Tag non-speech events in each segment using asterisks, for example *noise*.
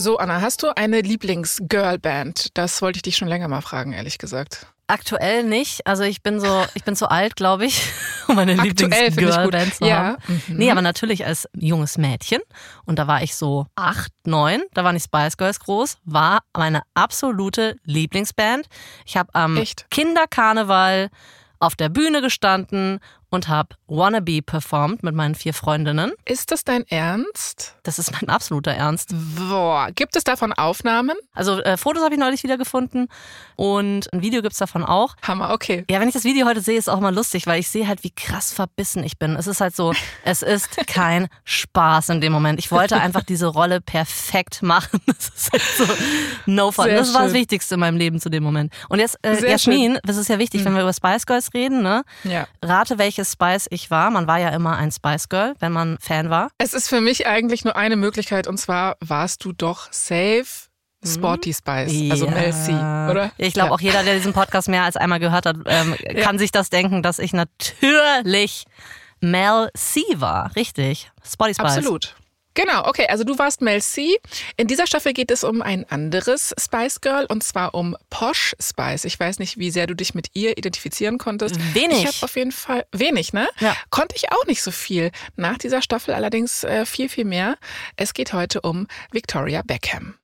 So, Anna, hast du eine Lieblings-Girl-Band? Das wollte ich dich schon länger mal fragen, ehrlich gesagt. Aktuell nicht. Also ich bin so, ich bin zu alt, glaube ich, *laughs* um meine Lieblings-Girl-Band zu Ja. haben. Mhm. Nee, aber natürlich als junges Mädchen. Und da war ich so acht, neun. Da waren die Spice Girls groß. War meine absolute Lieblingsband. Ich habe am Echt? Kinderkarneval auf der Bühne gestanden und habe Wannabe performt mit meinen vier Freundinnen. Ist das dein Ernst? Das ist mein absoluter Ernst. Boah, gibt es davon Aufnahmen? Also äh, Fotos habe ich neulich wieder gefunden und ein Video gibt's davon auch. Hammer, okay. Ja, wenn ich das Video heute sehe, ist es auch mal lustig, weil ich sehe halt, wie krass verbissen ich bin. Es ist halt so, *laughs* es ist kein Spaß in dem Moment. Ich wollte einfach diese Rolle perfekt machen. *laughs* Es ist halt so no fun. Sehr das war das schön. Wichtigste in meinem Leben zu dem Moment. Und jetzt, äh, Jasmin, das ist ja wichtig, wenn wir über Spice Girls reden, ne? Ja. Rate, welches Spice ich war. Man war ja immer ein Spice Girl, wenn man Fan war. Es ist für mich eigentlich nur eine Möglichkeit und zwar warst du doch safe Sporty Spice, also Ja. Mel C, oder? Ich glaube Ja. auch jeder, der diesen Podcast mehr als einmal gehört hat, ähm, *laughs* kann sich das denken, dass ich natürlich Mel C war. Richtig. Spotty Spice. Absolut. Genau, okay, also du warst Mel C. In dieser Staffel geht es um ein anderes Spice Girl und zwar um Posh Spice. Ich weiß nicht, wie sehr du dich mit ihr identifizieren konntest. Wenig. Ich habe auf jeden Fall wenig, ne? Ja. Konnte ich auch nicht so viel. Nach dieser Staffel allerdings äh, viel, viel mehr. Es geht heute um Victoria Beckham.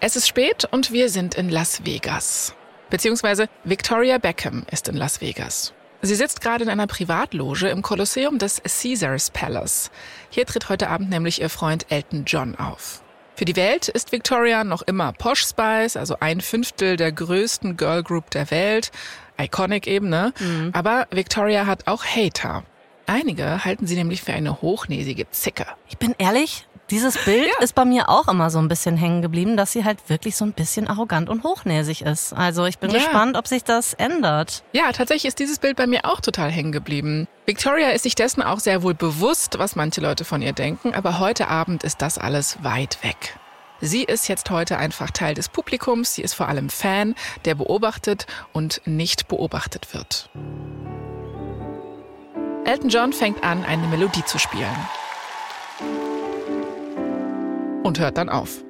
Es ist spät und wir sind in Las Vegas. Beziehungsweise Victoria Beckham ist in Las Vegas. Sie sitzt gerade in einer Privatloge im Kolosseum des Caesars Palace. Hier tritt heute Abend nämlich ihr Freund Elton John auf. Für die Welt ist Victoria noch immer Posh Spice, also ein Fünftel der größten Girl Group der Welt. Iconic eben, ne? Aber Victoria hat auch Hater. Einige halten sie nämlich für eine hochnäsige Zicke. Ich bin ehrlich, dieses Bild Ja. ist bei mir auch immer so ein bisschen hängen geblieben, dass sie halt wirklich so ein bisschen arrogant und hochnäsig ist. Also ich bin Ja. gespannt, ob sich das ändert. Ja, tatsächlich ist dieses Bild bei mir auch total hängen geblieben. Victoria ist sich dessen auch sehr wohl bewusst, was manche Leute von ihr denken, aber heute Abend ist das alles weit weg. Sie ist jetzt heute einfach Teil des Publikums, sie ist vor allem Fan, der beobachtet und nicht beobachtet wird. Elton John fängt an, eine Melodie zu spielen. Und hört dann auf.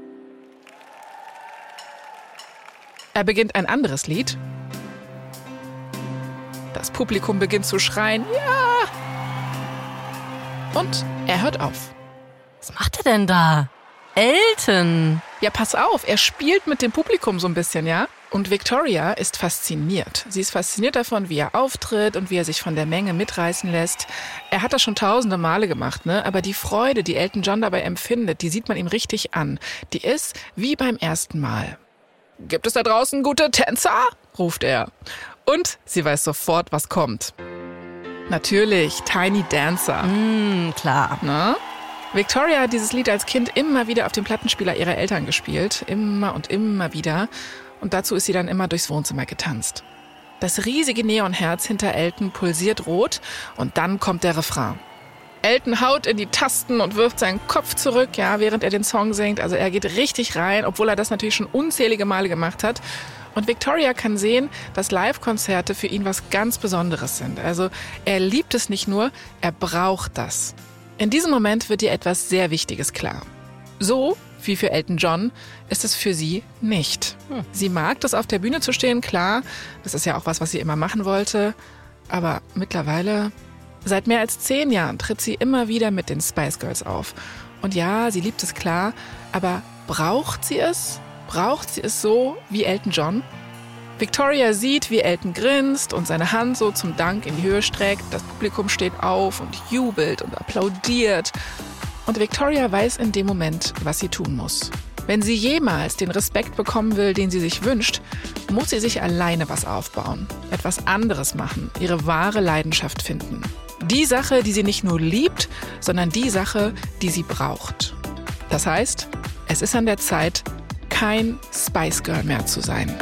Er beginnt ein anderes Lied das Publikum beginnt zu schreien, ja! Und er hört auf. Was macht er denn da? Elton. Ja, pass auf, er spielt mit dem Publikum so ein bisschen, ja? Und Victoria ist fasziniert. Sie ist fasziniert davon, wie er auftritt und wie er sich von der Menge mitreißen lässt. Er hat das schon tausende Male gemacht, ne? Aber die Freude, die Elton John dabei empfindet, die sieht man ihm richtig an. Die ist wie beim ersten Mal. Gibt es da draußen gute Tänzer? ruft er. Und sie weiß sofort, was kommt. Natürlich, Tiny Dancer. Hm, klar. Na? Victoria hat dieses Lied als Kind immer wieder auf dem Plattenspieler ihrer Eltern gespielt. Immer und immer wieder. Und dazu ist sie dann immer durchs Wohnzimmer getanzt. Das riesige Neonherz hinter Elton pulsiert rot und dann kommt der Refrain. Elton haut in die Tasten und wirft seinen Kopf zurück, ja, während er den Song singt. Also er geht richtig rein, obwohl er das natürlich schon unzählige Male gemacht hat. Und Victoria kann sehen, dass Live-Konzerte für ihn was ganz Besonderes sind. Also er liebt es nicht nur, er braucht das. In diesem Moment wird ihr etwas sehr Wichtiges klar. So wie für Elton John ist es für sie nicht. Sie mag das auf der Bühne zu stehen, klar. Das ist ja auch was, was sie immer machen wollte. Aber mittlerweile, seit mehr als zehn Jahren, tritt sie immer wieder mit den Spice Girls auf. Und ja, sie liebt es klar, aber braucht sie es? Braucht sie es so wie Elton John? Victoria sieht, wie Elton grinst und seine Hand so zum Dank in die Höhe streckt. Das Publikum steht auf und jubelt und applaudiert. Und Victoria weiß in dem Moment, was sie tun muss. Wenn sie jemals den Respekt bekommen will, den sie sich wünscht, muss sie sich alleine was aufbauen, etwas anderes machen, ihre wahre Leidenschaft finden. Die Sache, die sie nicht nur liebt, sondern die Sache, die sie braucht. Das heißt, es ist an der Zeit, kein Spice Girl mehr zu sein.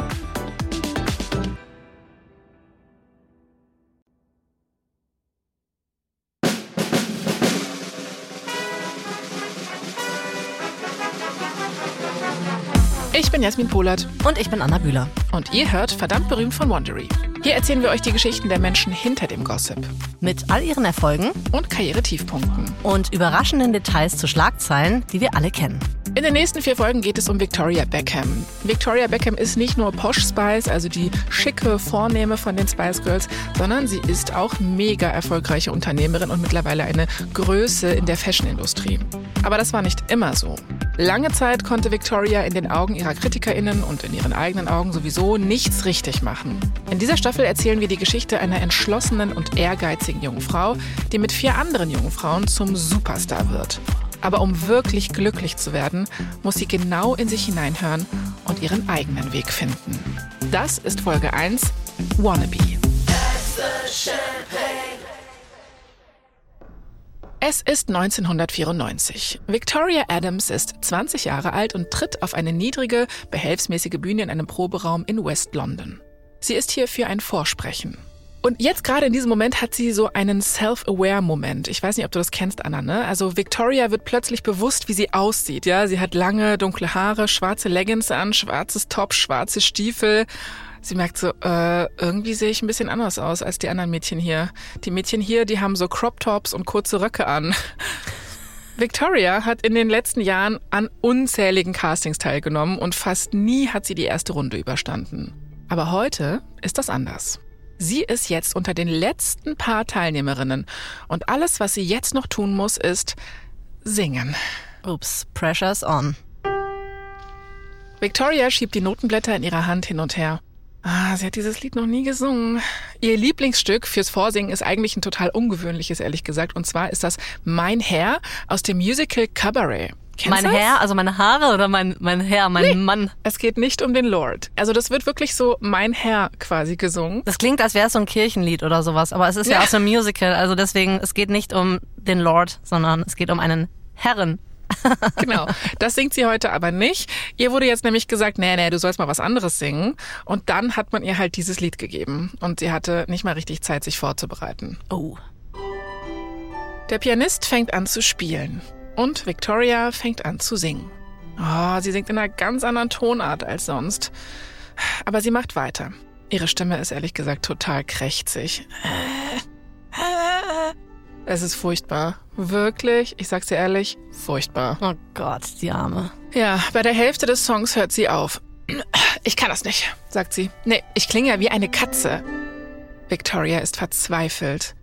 Ich bin Jasmin Polat Und ich bin Anna Bühler. und ihr hört verdammt berühmt von Wandery. Hier erzählen wir euch die Geschichten der Menschen hinter dem Gossip. Mit all ihren Erfolgen und Karrieretiefpunkten. Und überraschenden Details zu Schlagzeilen, die wir alle kennen. In den nächsten vier Folgen geht es um Victoria Beckham. Victoria Beckham ist nicht nur Posh Spice, also die schicke Vornehme von den Spice Girls, sondern sie ist auch mega erfolgreiche Unternehmerin und mittlerweile eine Größe in der Fashionindustrie. Aber das war nicht immer so. Lange Zeit konnte Victoria in den Augen ihrer KritikerInnen und in ihren eigenen Augen sowieso nichts richtig machen. In dieser Staffel erzählen wir die Geschichte einer entschlossenen und ehrgeizigen jungen Frau, die mit vier anderen jungen Frauen zum Superstar wird. Aber um wirklich glücklich zu werden, muss sie genau in sich hineinhören und ihren eigenen Weg finden. Das ist Folge 1, Wannabe. Es ist 1994. Victoria Adams ist 20 Jahre alt und tritt auf eine niedrige, behelfsmäßige Bühne in einem Proberaum in West London. Sie ist hier für ein Vorsprechen. Und jetzt gerade in diesem Moment hat sie so einen Self-Aware-Moment. Ich weiß nicht, ob du das kennst, Anna, ne? Also Victoria wird plötzlich bewusst, wie sie aussieht, ja? Sie hat lange, dunkle Haare, schwarze Leggings an, schwarzes Top, schwarze Stiefel. Sie merkt so, äh, irgendwie sehe ich ein bisschen anders aus als die anderen Mädchen hier. Die Mädchen hier, die haben so Crop-Tops und kurze Röcke an. *laughs* Victoria hat in den letzten Jahren an unzähligen Castings teilgenommen und fast nie hat sie die erste Runde überstanden. Aber heute ist das anders. Sie ist jetzt unter den letzten paar Teilnehmerinnen und alles, was sie jetzt noch tun muss, ist singen. Ups, pressure's on. Victoria schiebt die Notenblätter in ihrer Hand hin und her. Ah, sie hat dieses Lied noch nie gesungen. Ihr Lieblingsstück fürs Vorsingen ist eigentlich ein total ungewöhnliches, ehrlich gesagt. Und zwar ist das Mein Herr aus dem Musical Cabaret. Kennst mein Herr, also meine Haare oder mein, mein Herr, mein nee, Mann? Es geht nicht um den Lord. Also das wird wirklich so mein Herr quasi gesungen. Das klingt, als wäre es so ein Kirchenlied oder sowas, aber es ist ja, ja aus einem Musical. Also deswegen, es geht nicht um den Lord, sondern es geht um einen Herren. *laughs* genau. Das singt sie heute aber nicht. Ihr wurde jetzt nämlich gesagt, nee, nee, du sollst mal was anderes singen. Und dann hat man ihr halt dieses Lied gegeben. Und sie hatte nicht mal richtig Zeit, sich vorzubereiten. Oh. Der Pianist fängt an zu spielen. Und Victoria fängt an zu singen. Oh, sie singt in einer ganz anderen Tonart als sonst. Aber sie macht weiter. Ihre Stimme ist ehrlich gesagt total krächzig. *laughs* Es ist furchtbar. Wirklich, ich sag's dir ehrlich, furchtbar. Oh Gott, die Arme. Ja, bei der Hälfte des Songs hört sie auf. Ich kann das nicht, sagt sie. Nee, ich klinge ja wie eine Katze. Victoria ist verzweifelt.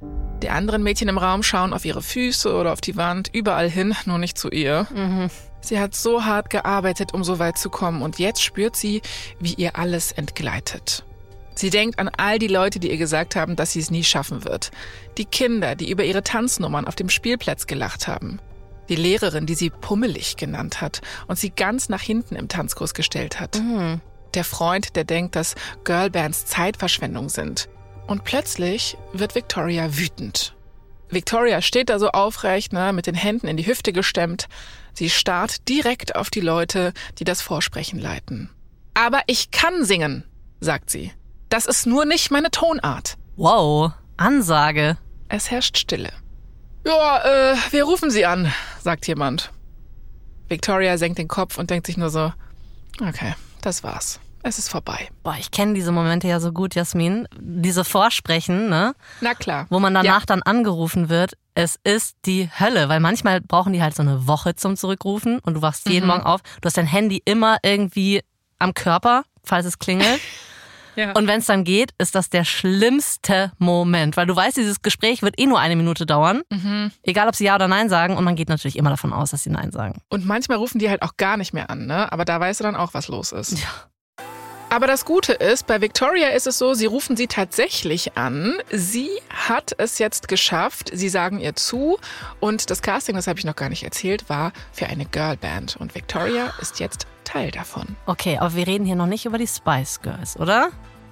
Die anderen Mädchen im Raum schauen auf ihre Füße oder auf die Wand, überall hin, nur nicht zu ihr. Mhm. Sie hat so hart gearbeitet, um so weit zu kommen und jetzt spürt sie, wie ihr alles entgleitet. Sie denkt an all die Leute, die ihr gesagt haben, dass sie es nie schaffen wird. Die Kinder, die über ihre Tanznummern auf dem Spielplatz gelacht haben. Die Lehrerin, die sie pummelig genannt hat und sie ganz nach hinten im Tanzkurs gestellt hat. Mhm. Der Freund, der denkt, dass Girlbands Zeitverschwendung sind. Und plötzlich wird Victoria wütend. Victoria steht da so aufrecht, ne, mit den Händen in die Hüfte gestemmt. Sie starrt direkt auf die Leute, die das Vorsprechen leiten. Aber ich kann singen, sagt sie. Das ist nur nicht meine Tonart. Wow, Ansage. Es herrscht Stille. Ja, äh, wir rufen sie an, sagt jemand. Victoria senkt den Kopf und denkt sich nur so, okay, das war's es ist vorbei. Boah, ich kenne diese Momente ja so gut, Jasmin. Diese Vorsprechen, ne? Na klar. Wo man danach ja. dann angerufen wird. Es ist die Hölle, weil manchmal brauchen die halt so eine Woche zum Zurückrufen und du wachst jeden mhm. Morgen auf. Du hast dein Handy immer irgendwie am Körper, falls es klingelt. *laughs* Ja. Und wenn es dann geht, ist das der schlimmste Moment, weil du weißt, dieses Gespräch wird eh nur eine Minute dauern, mhm. egal ob sie ja oder nein sagen. Und man geht natürlich immer davon aus, dass sie nein sagen. Und manchmal rufen die halt auch gar nicht mehr an, ne? Aber da weißt du dann auch, was los ist. Ja. Aber das Gute ist, bei Victoria ist es so, sie rufen sie tatsächlich an. Sie hat es jetzt geschafft. Sie sagen ihr zu. Und das Casting, das habe ich noch gar nicht erzählt, war für eine Girlband. Und Victoria ist jetzt Teil davon. Okay, aber wir reden hier noch nicht über die Spice Girls, oder?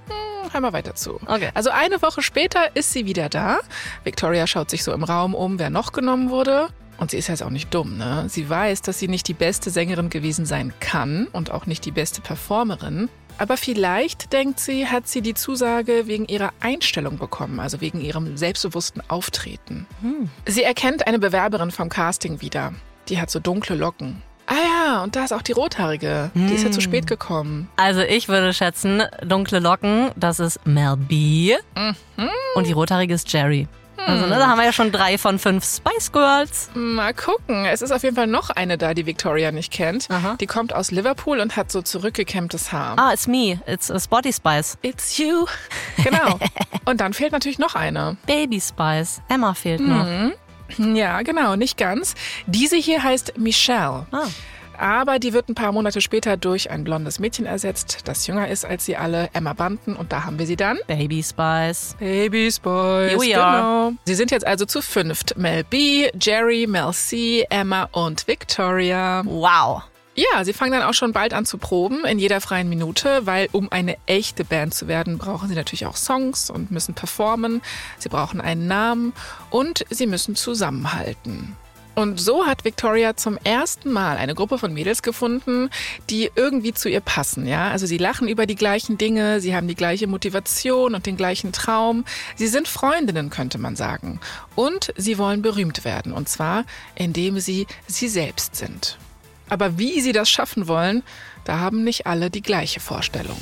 Hm, hör mal weiter zu. Okay. Also eine Woche später ist sie wieder da. Victoria schaut sich so im Raum um, wer noch genommen wurde. Und sie ist jetzt auch nicht dumm, ne? Sie weiß, dass sie nicht die beste Sängerin gewesen sein kann und auch nicht die beste Performerin. Aber vielleicht, denkt sie, hat sie die Zusage wegen ihrer Einstellung bekommen, also wegen ihrem selbstbewussten Auftreten. Hm. Sie erkennt eine Bewerberin vom Casting wieder. Die hat so dunkle Locken. Ah ja, und da ist auch die Rothaarige. Die ist ja zu spät gekommen. Also ich würde schätzen, dunkle Locken, das ist Mel B. Und die rothaarige ist Jerry. Also ne, da haben wir ja schon drei von fünf Spice Girls. Mal gucken. Es ist auf jeden Fall noch eine da, die Victoria nicht kennt. Aha. Die kommt aus Liverpool und hat so zurückgekämmtes Haar. Ah, it's me. It's a Spotty Spice. It's you. Genau. *laughs* Und dann fehlt natürlich noch eine. Baby Spice. Emma fehlt noch. Ja, genau, nicht ganz. Diese hier heißt Michelle. Ah. Aber die wird ein paar Monate später durch ein blondes Mädchen ersetzt, das jünger ist als sie alle, Emma Bunton. Und da haben wir sie dann. Baby Spice. Baby Boys. Here we are. Genau. Sie sind jetzt also zu fünft. Mel B, Jerry, Mel C, Emma und Victoria. Wow. Ja, sie fangen dann auch schon bald an zu proben, in jeder freien Minute, weil um eine echte Band zu werden, brauchen sie natürlich auch Songs und müssen performen. Sie brauchen einen Namen und sie müssen zusammenhalten. Und so hat Victoria zum ersten Mal eine Gruppe von Mädels gefunden, die irgendwie zu ihr passen, ja? Also sie lachen über die gleichen Dinge, sie haben die gleiche Motivation und den gleichen Traum. Sie sind Freundinnen, könnte man sagen. Und sie wollen berühmt werden, und zwar indem sie sie selbst sind. Aber wie sie das schaffen wollen, da haben nicht alle die gleiche Vorstellung.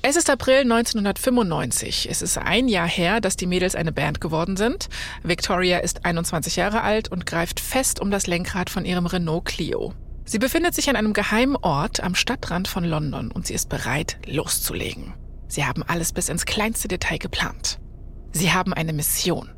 Es ist April 1995. Es ist ein Jahr her, dass die Mädels eine Band geworden sind. Victoria ist 21 Jahre alt und greift fest um das Lenkrad von ihrem Renault Clio. Sie befindet sich an einem geheimen Ort am Stadtrand von London und sie ist bereit, loszulegen. Sie haben alles bis ins kleinste Detail geplant. Sie haben eine Mission.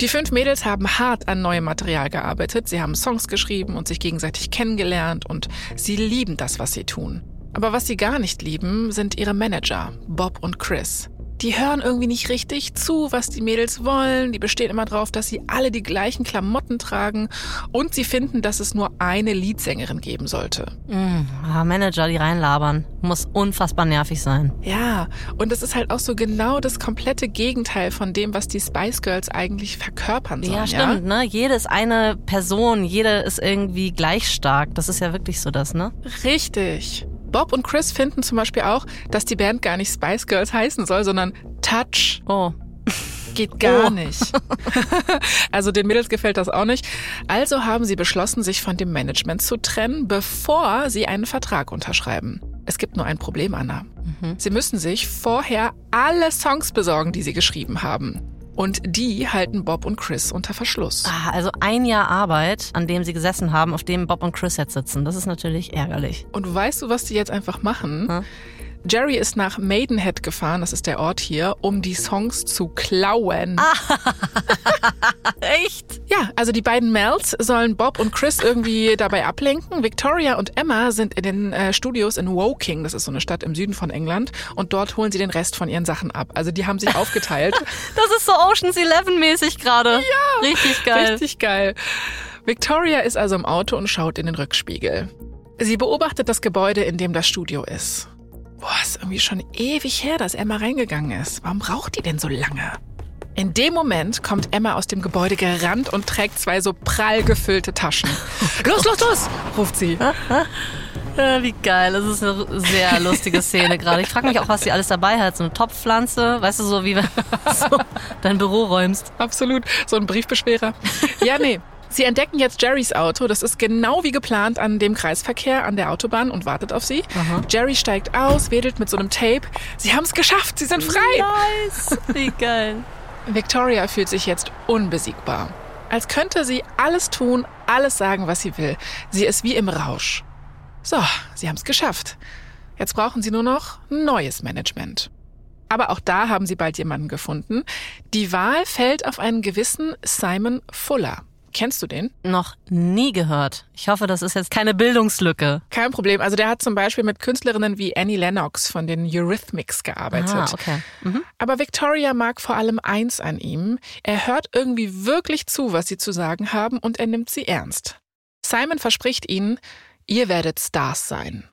Die fünf Mädels haben hart an neuem Material gearbeitet, sie haben Songs geschrieben und sich gegenseitig kennengelernt und sie lieben das, was sie tun. Aber was sie gar nicht lieben, sind ihre Manager, Bob und Chris. Die hören irgendwie nicht richtig zu, was die Mädels wollen. Die bestehen immer darauf, dass sie alle die gleichen Klamotten tragen. Und sie finden, dass es nur eine Leadsängerin geben sollte. Mm, ah, Manager, die reinlabern. Muss unfassbar nervig sein. Ja, und es ist halt auch so genau das komplette Gegenteil von dem, was die Spice Girls eigentlich verkörpern sollen. Ja, stimmt, ne? Jede ist eine Person, jede ist irgendwie gleich stark. Das ist ja wirklich so das, ne? Richtig. Bob und Chris finden zum Beispiel auch, dass die Band gar nicht Spice Girls heißen soll, sondern Touch. Oh. Geht gar Oh. nicht. *laughs* also den Mädels gefällt das auch nicht. Also haben sie beschlossen, sich von dem Management zu trennen, bevor sie einen Vertrag unterschreiben. Es gibt nur ein Problem, Anna. Sie müssen sich vorher alle Songs besorgen, die sie geschrieben haben. Und die halten Bob und Chris unter Verschluss. Ah, also ein Jahr Arbeit, an dem sie gesessen haben, auf dem Bob und Chris jetzt sitzen. Das ist natürlich ärgerlich. Und weißt du, was die jetzt einfach machen? Hm? Jerry ist nach Maidenhead gefahren, das ist der Ort hier, um die Songs zu klauen. *laughs* Echt? Ja, also die beiden Mels sollen Bob und Chris irgendwie *laughs* dabei ablenken. Victoria und Emma sind in den äh, Studios in Woking, das ist so eine Stadt im Süden von England, und dort holen sie den Rest von ihren Sachen ab. Also die haben sich aufgeteilt. *laughs* Das ist so Ocean's Eleven mäßig gerade. Ja. Richtig geil. Richtig geil. Victoria ist also im Auto und schaut in den Rückspiegel. Sie beobachtet das Gebäude, in dem das Studio ist. Boah, ist irgendwie schon ewig her, dass Emma reingegangen ist. Warum braucht die denn so lange? In dem Moment kommt Emma aus dem Gebäude gerannt und trägt zwei so prall gefüllte Taschen. *laughs* Los, los, los, ruft sie. *laughs* Wie geil. Das ist eine sehr lustige Szene gerade. Ich frage mich auch, was sie alles dabei hat. So eine Topfpflanze, weißt du, so wie wenn du so dein Büro räumst. Absolut, so ein Briefbeschwerer. Ja, nee. Sie entdecken jetzt Jerrys Auto. Das ist genau wie geplant an dem Kreisverkehr an der Autobahn und wartet auf sie. Jerry steigt aus, wedelt mit so einem Tape. Sie haben es geschafft, sie sind frei. Nice. *laughs* Wie geil. Victoria fühlt sich jetzt unbesiegbar. Als könnte sie alles tun, alles sagen, was sie will. Sie ist wie im Rausch. So, sie haben es geschafft. Jetzt brauchen sie nur noch neues Management. Aber auch da haben sie bald jemanden gefunden. Die Wahl fällt auf einen gewissen Simon Fuller. Kennst du den? Noch nie gehört. Ich hoffe, das ist jetzt keine Bildungslücke. Kein Problem. Also der hat zum Beispiel mit Künstlerinnen wie Annie Lennox von den Eurythmics gearbeitet. Ah, okay. Mhm. Aber Victoria mag vor allem eins an ihm. Er hört irgendwie wirklich zu, was sie zu sagen haben und er nimmt sie ernst. Simon verspricht ihnen, ihr werdet Stars sein.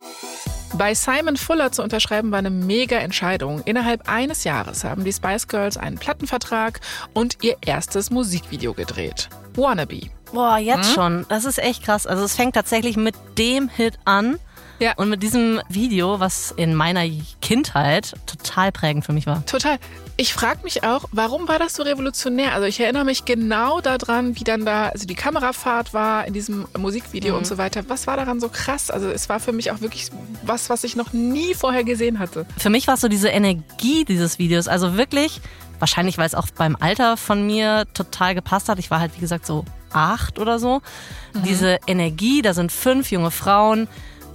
Bei Simon Fuller zu unterschreiben war eine mega Entscheidung. Innerhalb eines Jahres haben die Spice Girls einen Plattenvertrag und ihr erstes Musikvideo gedreht. Wannabe. Boah, jetzt schon. Das ist echt krass. Also es fängt tatsächlich mit dem Hit an. Ja. Und mit diesem Video, was in meiner Kindheit total prägend für mich war. Total. Ich frage mich auch, warum war das so revolutionär? Also ich erinnere mich genau daran, wie dann da also die Kamerafahrt war in diesem Musikvideo mhm. und so weiter. Was war daran so krass? Also es war für mich auch wirklich was, was ich noch nie vorher gesehen hatte. Für mich war es so diese Energie dieses Videos. Also wirklich, wahrscheinlich, weil es auch beim Alter von mir total gepasst hat. Ich war halt, wie gesagt, so acht oder so. Mhm. Diese Energie, da sind fünf junge Frauen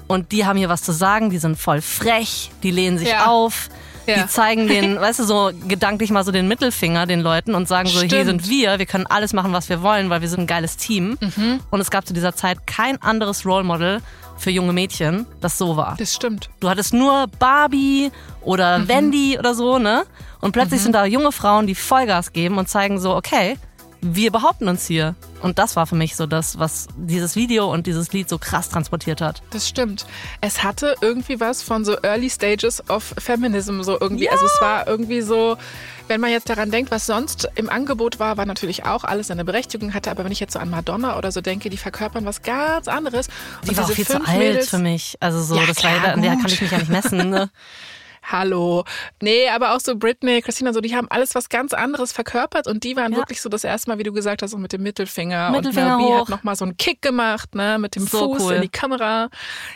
und die haben hier was zu sagen, die sind voll frech, die lehnen sich ja. auf. Ja. Die zeigen *laughs* den, weißt du, so gedanklich mal so den Mittelfinger den Leuten und sagen so, Stimmt. hier sind wir, wir können alles machen, was wir wollen, weil wir sind ein geiles Team. Mhm. Und es gab zu dieser Zeit kein anderes Role Model für junge Mädchen, das so war. Das stimmt. Du hattest nur Barbie oder mhm. Wendy oder so, ne? Und plötzlich mhm. sind da junge Frauen, die Vollgas geben und zeigen so, okay, wir behaupten uns hier. Und das war für mich so das, was dieses Video und dieses Lied so krass transportiert hat. Das stimmt. Es hatte irgendwie was von so Early Stages of Feminism, so irgendwie. Ja. Also es war irgendwie so, wenn man jetzt daran denkt, was sonst im Angebot war, war natürlich auch alles eine Berechtigung hatte. Aber wenn ich jetzt so an Madonna oder so denke, die verkörpern was ganz anderes. Und die war auch viel zu alt Mädels, für mich. Also so, ja, das klar, war, an der kann ich mich ja nicht messen. Ne? *laughs* Hallo. Nee, aber auch so Britney, Christina, so, die haben alles was ganz anderes verkörpert und die waren ja. wirklich so das erste Mal, wie du gesagt hast, so mit dem Mittelfinger. Mittelfinger und Mel B hat nochmal so einen Kick gemacht, ne, mit dem so Fuß cool. in die Kamera.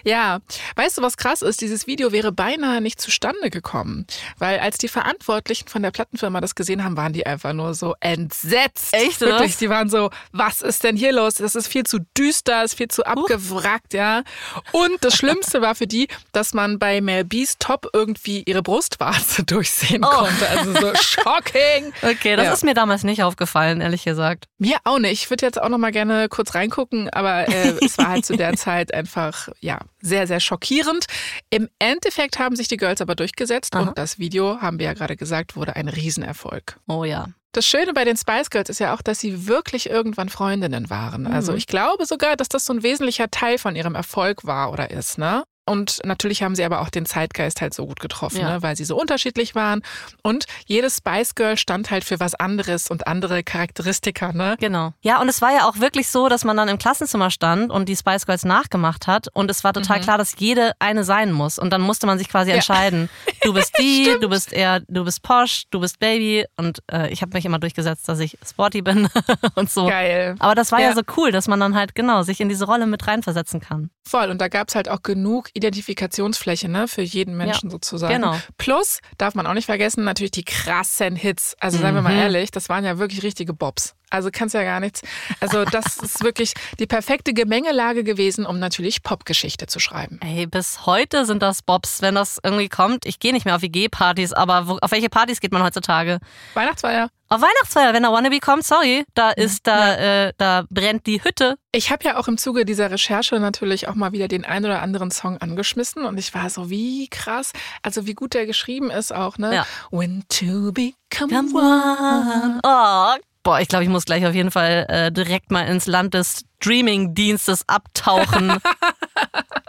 Ja. Weißt du, was krass ist? Dieses Video wäre beinahe nicht zustande gekommen. Weil als die Verantwortlichen von der Plattenfirma das gesehen haben, waren die einfach nur so entsetzt. Echt, oder? Wirklich, die waren so, was ist denn hier los? Das ist viel zu düster, ist viel zu abgewrackt, ja. Und das Schlimmste war für die, dass man bei Mel B's Top irgendwie ihre Brustwarze *laughs* durchsehen oh. konnte. Also so *laughs* shocking. Okay, das ja. ist mir damals nicht aufgefallen, ehrlich gesagt. Mir auch nicht. Ich würde jetzt auch noch mal gerne kurz reingucken, aber äh, *laughs* es war halt zu der Zeit einfach ja sehr sehr schockierend. Im Endeffekt haben sich die Girls aber durchgesetzt Aha. und das Video, haben wir ja gerade gesagt, wurde ein Riesenerfolg. Oh ja. Das Schöne bei den Spice Girls ist ja auch, dass sie wirklich irgendwann Freundinnen waren. Also mhm. ich glaube sogar, dass das so ein wesentlicher Teil von ihrem Erfolg war oder ist, ne? Und natürlich haben sie aber auch den Zeitgeist halt so gut getroffen, ja. ne? weil sie so unterschiedlich waren. Und jedes Spice Girl stand halt für was anderes und andere Charakteristika, ne? Genau. Ja, und es war ja auch wirklich so, dass man dann im Klassenzimmer stand und die Spice Girls nachgemacht hat. Und es war total mhm. klar, dass jede eine sein muss. Und dann musste man sich quasi ja. entscheiden. Du bist die, *laughs* du bist eher, du bist Posh, du bist Baby. Und äh, ich habe mich immer durchgesetzt, dass ich sporty bin *laughs* und so. Geil. Aber das war ja. ja so cool, dass man dann halt genau sich in diese Rolle mit reinversetzen kann. Voll. Und da gab es halt auch genug Identifikationsfläche ne, für jeden Menschen ja, sozusagen. Genau. Plus, darf man auch nicht vergessen, natürlich die krassen Hits. Also seien wir mal mhm. ehrlich, das waren ja wirklich richtige Bobs. Also kannst ja gar nichts. Also das ist wirklich die perfekte Gemengelage gewesen, um natürlich Popgeschichte zu schreiben. Ey, bis heute sind das Bobs, wenn das irgendwie kommt. Ich gehe nicht mehr auf WG-Partys, aber wo, auf welche Partys geht man heutzutage? Weihnachtsfeier. Auf Weihnachtsfeier, wenn der Wannabe kommt, sorry, da ist da, ja. äh, da brennt die Hütte. Ich habe ja auch im Zuge dieser Recherche natürlich auch mal wieder den ein oder anderen Song angeschmissen und ich war so, wie krass, also wie gut der geschrieben ist auch, ne? Ja. When to become one. Oh, boah, ich glaube, ich muss gleich auf jeden Fall äh, direkt mal ins Land des Streaming-Dienstes abtauchen.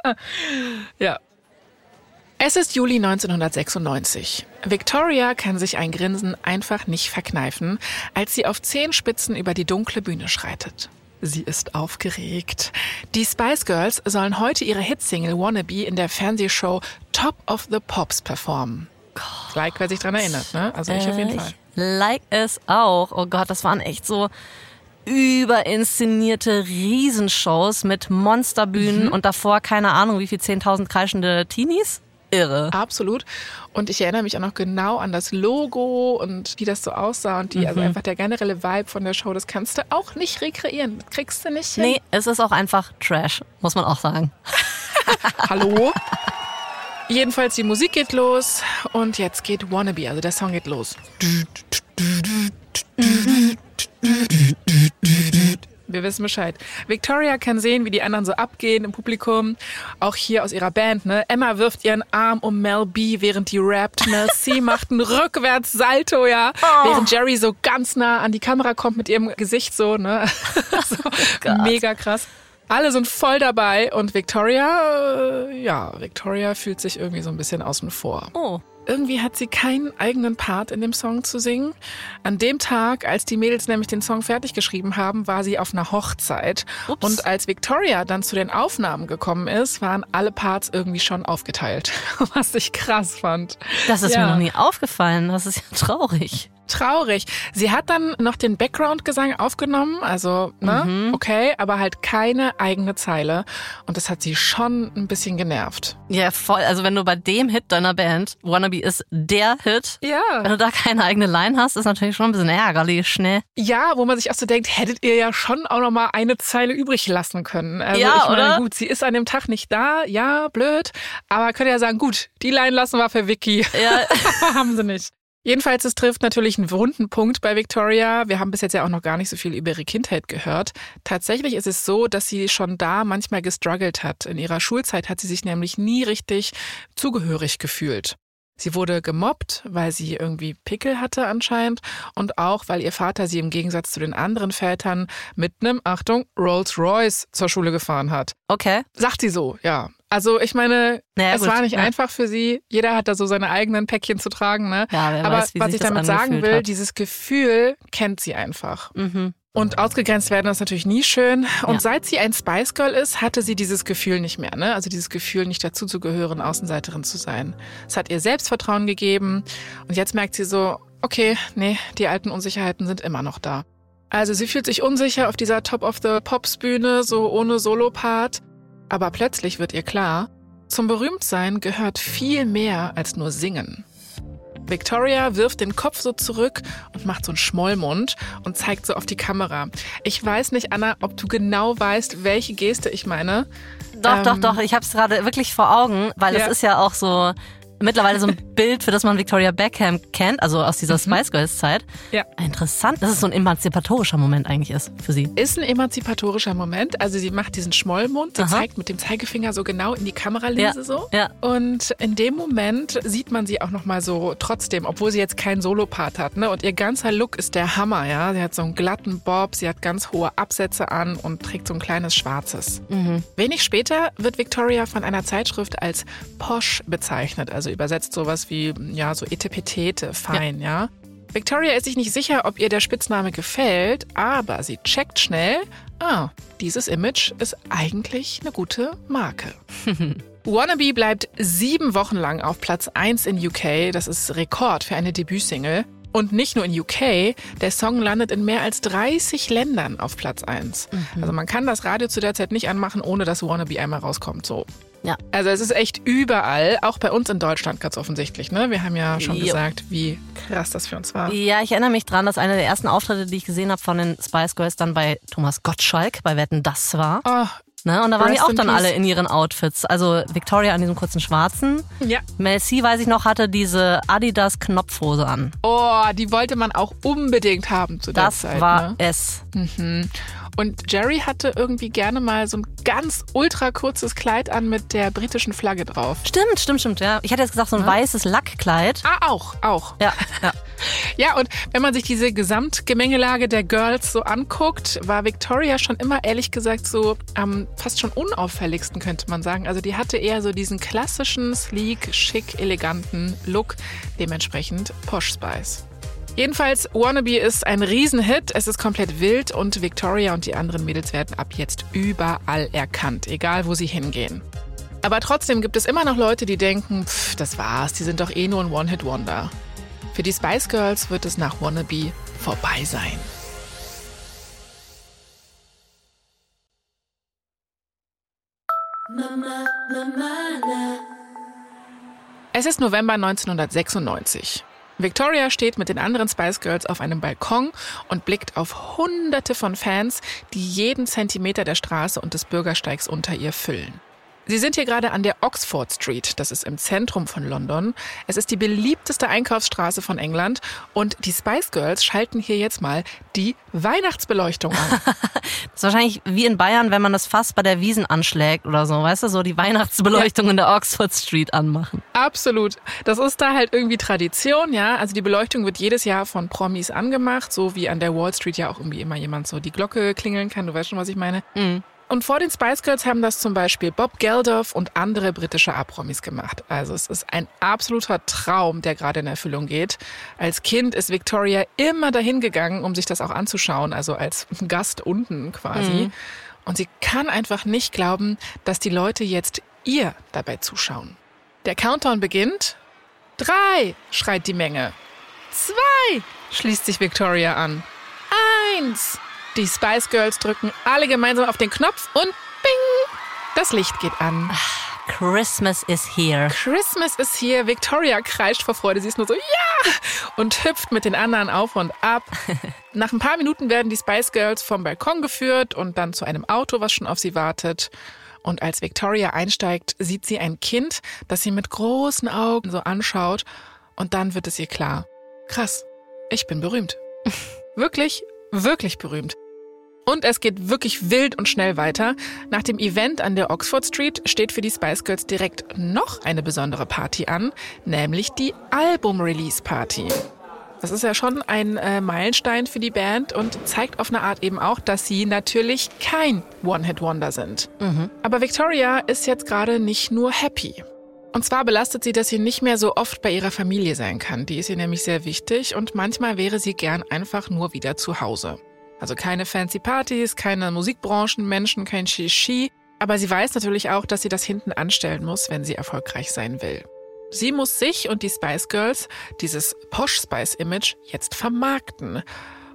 *laughs* ja, es ist Juli 1996. Victoria kann sich ein Grinsen einfach nicht verkneifen, als sie auf Zehenspitzen über die dunkle Bühne schreitet. Sie ist aufgeregt. Die Spice Girls sollen heute ihre Hitsingle Wannabe in der Fernsehshow Top of the Pops performen. Like, wer sich dran erinnert, ne? Also ich auf jeden Fall. Like es auch. Oh Gott, das waren echt so überinszenierte Riesenshows mit Monsterbühnen mhm. und davor keine Ahnung, wie viel 10.000 kreischende Teenies irre. Absolut. Und ich erinnere mich auch noch genau an das Logo und wie das so aussah und die, also mhm. also einfach der generelle Vibe von der Show, das kannst du auch nicht rekreieren. Das kriegst du nicht hin. Nee, es ist auch einfach Trash, muss man auch sagen. *laughs* Hallo? Jedenfalls, die Musik geht los und jetzt geht Wannabe, also der Song geht los. Wir wissen Bescheid. Victoria kann sehen, wie die anderen so abgehen im Publikum. Auch hier aus ihrer Band, ne? Emma wirft ihren Arm um Mel B, während die rappt. Mel C *laughs* macht einen Rückwärts-Salto, ja. Oh. Während Jerry so ganz nah an die Kamera kommt mit ihrem Gesicht so, ne? *laughs* so, oh mega krass. Alle sind voll dabei und Victoria, äh, ja, Victoria fühlt sich irgendwie so ein bisschen außen vor. Oh. irgendwie hat sie keinen eigenen Part in dem Song zu singen. An dem Tag, als die Mädels nämlich den Song fertig geschrieben haben, war sie auf einer Hochzeit. Ups. Und als Victoria dann zu den Aufnahmen gekommen ist, waren alle Parts irgendwie schon aufgeteilt. *laughs* Was ich krass fand. Das ist Ja. mir noch nie aufgefallen. Das ist ja traurig. Traurig. Sie hat dann noch den Background-Gesang aufgenommen, also, ne, okay, aber halt keine eigene Zeile. Und das hat sie schon ein bisschen genervt. Ja, voll. Also wenn du bei dem Hit deiner Band, Wannabe ist der Hit, wenn Ja. du da keine eigene Line hast, ist natürlich schon ein bisschen ärgerlich, ne? Ja, wo man sich auch so denkt, hättet ihr ja schon auch noch mal eine Zeile übrig lassen können. Also Ja, ich meine, oder? gut, sie ist an dem Tag nicht da, ja, blöd, aber könnt ihr ja sagen, gut, die Line lassen wir für Vicky. Ja, *laughs* haben sie nicht. Jedenfalls, es trifft natürlich einen wunden Punkt bei Victoria. Wir haben bis jetzt ja auch noch gar nicht so viel über ihre Kindheit gehört. Tatsächlich ist es so, dass sie schon da manchmal gestruggelt hat. In ihrer Schulzeit hat sie sich nämlich nie richtig zugehörig gefühlt. Sie wurde gemobbt, weil sie irgendwie Pickel hatte anscheinend und auch, weil ihr Vater sie im Gegensatz zu den anderen Vätern mit einem, Achtung, Rolls Royce zur Schule gefahren hat. okay. Sagt sie so, ja. Also ich meine, Naja, es gut, war nicht ja. einfach für sie. Jeder hat da so seine eigenen Päckchen zu tragen, ne? Ja, wer Aber weiß, was ich damit sagen will, hat. dieses Gefühl kennt sie einfach. Mhm. Und ausgegrenzt werden ist natürlich nie schön. Und Ja. seit sie ein Spice Girl ist, hatte sie dieses Gefühl nicht mehr. Ne? Also dieses Gefühl, nicht dazuzugehören, Außenseiterin zu sein. Es hat ihr Selbstvertrauen gegeben. Und jetzt merkt sie so, okay, nee, die alten Unsicherheiten sind immer noch da. Also sie fühlt sich unsicher auf dieser Top of the Pops Bühne, so ohne Solopart. Aber plötzlich wird ihr klar, zum Berühmtsein gehört viel mehr als nur Singen. Victoria wirft den Kopf so zurück und macht so einen Schmollmund und zeigt so auf die Kamera. Ich weiß nicht, Anna, ob du genau weißt, welche Geste ich meine. Doch, doch, Ähm, doch. Ich habe es gerade wirklich vor Augen, weil Ja. es ist ja auch so mittlerweile so ein *laughs* Bild, für das man Victoria Beckham kennt, also aus dieser Spice Girls Zeit. Ja. Interessant, dass es so ein emanzipatorischer Moment eigentlich ist für sie. Ist ein emanzipatorischer Moment. Also sie macht diesen Schmollmund, sie Aha. zeigt mit dem Zeigefinger so genau in die Kameralinse Ja, so. ja. Und in dem Moment sieht man sie auch nochmal so trotzdem, obwohl sie jetzt keinen Solopart hat. Ne? Und ihr ganzer Look ist der Hammer, ja. Sie hat so einen glatten Bob, sie hat ganz hohe Absätze an und trägt so ein kleines Schwarzes. Mhm. Wenig später wird Victoria von einer Zeitschrift als posh bezeichnet, also übersetzt sowas wie, ja, so etepetete, fein, ja. Victoria ist sich nicht sicher, ob ihr der Spitzname gefällt, aber sie checkt schnell, ah, dieses Image ist eigentlich eine gute Marke. *laughs* Wannabe bleibt sieben Wochen lang auf Platz 1 in UK, das ist Rekord für eine Debütsingle. Und nicht nur in UK, der Song landet in mehr als 30 Ländern auf Platz 1. Also man kann das Radio zu der Zeit nicht anmachen, ohne dass Wannabe einmal rauskommt. So. Ja. Also es ist echt überall, auch bei uns in Deutschland ganz offensichtlich. Ne? Wir haben ja schon Jo. gesagt, wie krass das für uns war. Ja, ich erinnere mich dran, dass einer der ersten Auftritte, die ich gesehen habe von den Spice Girls, dann bei Thomas Gottschalk bei Wetten das war. Oh, Ne? Und da waren die Rest auch in dann peace. alle in ihren Outfits. Also Victoria an diesem kurzen schwarzen. ja. Mel C, weiß ich noch, hatte diese Adidas Knopfhose an. Oh, die wollte man auch unbedingt haben zu der Das Zeit. war ne? es. Und Jerry hatte irgendwie gerne mal so ein ganz ultra kurzes Kleid an mit der britischen Flagge drauf. Stimmt, stimmt, stimmt, ja. Ich hatte jetzt gesagt, so ein weißes Lackkleid. Ah, auch, auch. Ja, *laughs* ja. Ja, und wenn man sich diese Gesamtgemengelage der Girls so anguckt, war Victoria schon immer ehrlich gesagt so am fast schon unauffälligsten, könnte man sagen. Also die hatte eher so diesen klassischen, sleek, schick, eleganten Look, dementsprechend Posh Spice. Jedenfalls, Wannabe ist ein Riesenhit, es ist komplett wild und Victoria und die anderen Mädels werden ab jetzt überall erkannt, egal wo sie hingehen. Aber trotzdem gibt es immer noch Leute, die denken, pff, das war's, die sind doch eh nur ein One-Hit-Wonder. Für die Spice Girls wird es nach Wannabe vorbei sein. Es ist November 1996. Victoria steht mit den anderen Spice Girls auf einem Balkon und blickt auf Hunderte von Fans, die jeden Zentimeter der Straße und des Bürgersteigs unter ihr füllen. Sie sind hier gerade an der Oxford Street, das ist im Zentrum von London. Es ist die beliebteste Einkaufsstraße von England und die Spice Girls schalten hier jetzt mal die Weihnachtsbeleuchtung an. *laughs* Das ist wahrscheinlich wie in Bayern, wenn man das Fass bei der Wiesen anschlägt oder so, weißt du, so die Weihnachtsbeleuchtung in der Oxford Street anmachen. Absolut. Das ist da halt irgendwie Tradition, ja. Also die Beleuchtung wird jedes Jahr von Promis angemacht, so wie an der Wall Street ja auch irgendwie immer jemand so die Glocke klingeln kann. Du weißt schon, was ich meine. Und vor den Spice Girls haben das zum Beispiel Bob Geldof und andere britische A-Promis gemacht. Also es ist ein absoluter Traum, der gerade in Erfüllung geht. Als Kind ist Victoria immer dahin gegangen, um sich das auch anzuschauen, also als *laughs* Gast unten quasi. Mhm. Und sie kann einfach nicht glauben, dass die Leute jetzt ihr dabei zuschauen. Der Countdown beginnt. Drei, schreit die Menge. Zwei, schließt sich Victoria an. Eins. Die Spice Girls drücken alle gemeinsam auf den Knopf und bing, das Licht geht an. Christmas is here. Christmas is here. Victoria kreischt vor Freude. Sie ist nur so, ja! Und hüpft mit den anderen auf und ab. *laughs* Nach ein paar Minuten werden die Spice Girls vom Balkon geführt und dann zu einem Auto, was schon auf sie wartet. Und als Victoria einsteigt, sieht sie ein Kind, das sie mit großen Augen so anschaut. Und dann wird es ihr klar. Krass, ich bin berühmt. *laughs* wirklich, wirklich berühmt. Und es geht wirklich wild und schnell weiter. Nach dem Event an der Oxford Street steht für die Spice Girls direkt noch eine besondere Party an, nämlich die Album-Release-Party. Das ist ja schon ein äh, Meilenstein für die Band und zeigt auf eine Art eben auch, dass sie natürlich kein One-Hit-Wonder sind. Mhm. Aber Victoria ist jetzt gerade nicht nur happy. Und zwar belastet sie, dass sie nicht mehr so oft bei ihrer Familie sein kann. Die ist ihr nämlich sehr wichtig und manchmal wäre sie gern einfach nur wieder zu Hause. Also keine fancy Partys, keine Musikbranchenmenschen, kein Shishi. Aber sie weiß natürlich auch, dass sie das hinten anstellen muss, wenn sie erfolgreich sein will. Sie muss sich und die Spice Girls, dieses Posh Spice Image, jetzt vermarkten.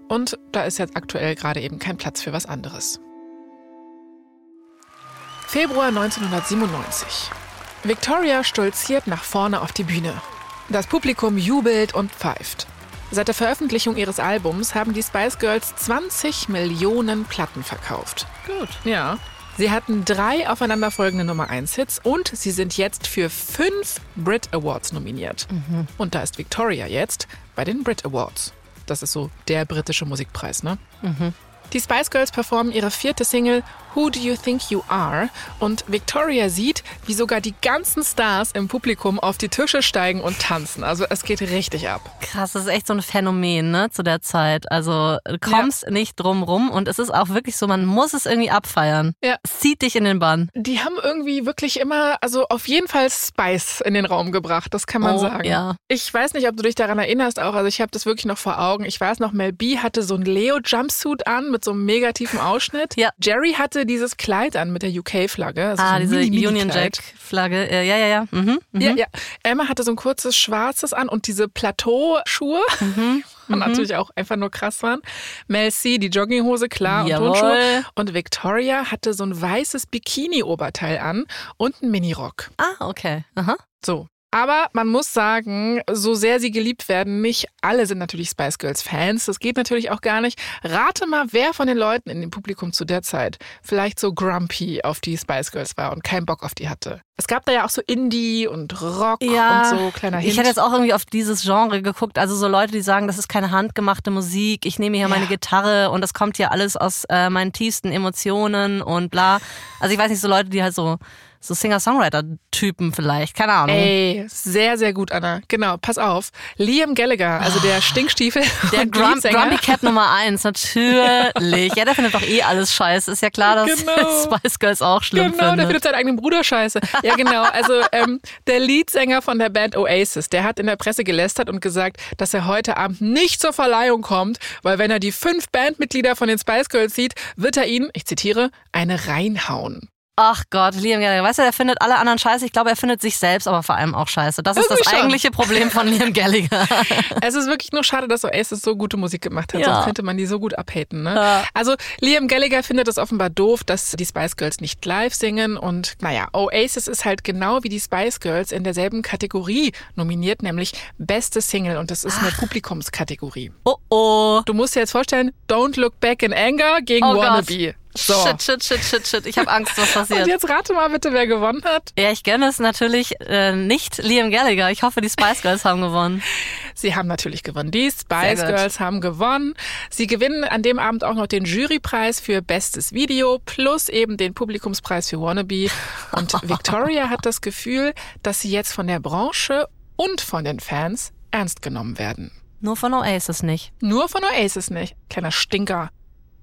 Und da ist jetzt aktuell gerade eben kein Platz für was anderes. Februar 1997. Victoria stolziert nach vorne auf die Bühne. Das Publikum jubelt und pfeift. Seit der Veröffentlichung ihres Albums haben die Spice Girls 20 Millionen Platten verkauft. Gut. Ja. Sie hatten drei aufeinanderfolgende Nummer 1 Hits und sie sind jetzt für fünf Brit Awards nominiert. Mhm. Und da ist Victoria jetzt bei den Brit Awards. Das ist so der britische Musikpreis, ne? Mhm. Die Spice Girls performen ihre vierte Single Who Do You Think You Are? Und Victoria sieht, wie sogar die ganzen Stars im Publikum auf die Tische steigen und tanzen. Also es geht richtig ab. Krass, das ist echt so ein Phänomen, ne, zu der Zeit. Also du kommst ja. nicht drum rum und es ist auch wirklich so, man muss es irgendwie abfeiern. Ja. Es zieht dich in den Bann. Die haben irgendwie wirklich immer, also auf jeden Fall Spice in den Raum gebracht, das kann man oh, sagen. Ja. Ich weiß nicht, ob du dich daran erinnerst auch, also ich habe das wirklich noch vor Augen. Ich weiß noch, Mel B hatte so ein Leo-Jumpsuit an mit so einem mega tiefen Ausschnitt. Ja. Jerry hatte dieses Kleid an mit der UK-Flagge. Also ah, so diese Union Jack-Flagge. Äh, ja, ja, ja. Mhm, mhm. Ja, ja. Emma hatte so ein kurzes schwarzes an und diese Plateauschuhe. Mhm. *laughs* Und mhm. natürlich auch einfach nur krass waren. Mel C, die Jogginghose, klar, Jawohl. und Turnschuhe. Und Victoria hatte so ein weißes Bikini-Oberteil an und einen Minirock. Ah, okay. Aha. So, aber man muss sagen, so sehr sie geliebt werden, nicht alle sind natürlich Spice Girls Fans. Das geht natürlich auch gar nicht. Rate mal, wer von den Leuten in dem Publikum zu der Zeit vielleicht so grumpy auf die Spice Girls war und keinen Bock auf die hatte. Es gab da ja auch so Indie und Rock ja, und so kleiner Hint. Ich hätte jetzt auch irgendwie auf dieses Genre geguckt. Also so Leute, die sagen, das ist keine handgemachte Musik. Ich nehme hier ja. meine Gitarre und das kommt hier alles aus äh, meinen tiefsten Emotionen und bla. Also ich weiß nicht, so Leute, die halt so so Singer-Songwriter-Typen vielleicht, keine Ahnung. Ey, sehr, sehr gut, Anna. Genau, pass auf. Liam Gallagher, also der Stinkstiefel. Der Grum Grumpy Cat Nummer eins, natürlich. ja, der findet doch eh alles scheiße. Ist ja klar, dass genau. *laughs* Spice Girls auch schlimm Genau, findet. der findet seinen eigenen Bruder scheiße. Ja, genau. Also ähm, der Leadsänger von der Band Oasis, der hat in der Presse gelästert und gesagt, dass er heute Abend nicht zur Verleihung kommt, weil wenn er die fünf Bandmitglieder von den Spice Girls sieht, wird er ihnen, ich zitiere, eine reinhauen. Ach Gott, Liam Gallagher. Weißt du, er findet alle anderen scheiße. Ich glaube, er findet sich selbst aber vor allem auch scheiße. Das ist das schon. eigentliche Problem von Liam Gallagher. *laughs* es ist wirklich nur schade, dass Oasis so gute Musik gemacht hat. Ja. Sonst könnte man die so gut abhaten. Ne? Ja. Also Liam Gallagher findet es offenbar doof, dass die Spice Girls nicht live singen. Und naja, Oasis ist halt genau wie die Spice Girls in derselben Kategorie nominiert, nämlich beste Single. Und das ist Ach. eine Publikumskategorie. Oh oh. Du musst dir jetzt vorstellen, Don't Look Back in Anger gegen oh Wannabe. Gott. So. Shit, shit, shit, shit, shit. Ich habe Angst, was passiert. Und jetzt rate mal bitte, wer gewonnen hat. Ja, ich gönne es natürlich äh, nicht Liam Gallagher. Ich hoffe, die Spice Girls haben gewonnen. Sie haben natürlich gewonnen. Die Spice Girls haben gewonnen. Sie gewinnen an dem Abend auch noch den Jurypreis für bestes Video plus eben den Publikumspreis für Wannabe. Und *laughs* Victoria hat das Gefühl, dass sie jetzt von der Branche und von den Fans ernst genommen werden. Nur von Oasis nicht. Nur von Oasis nicht. Kleiner Stinker.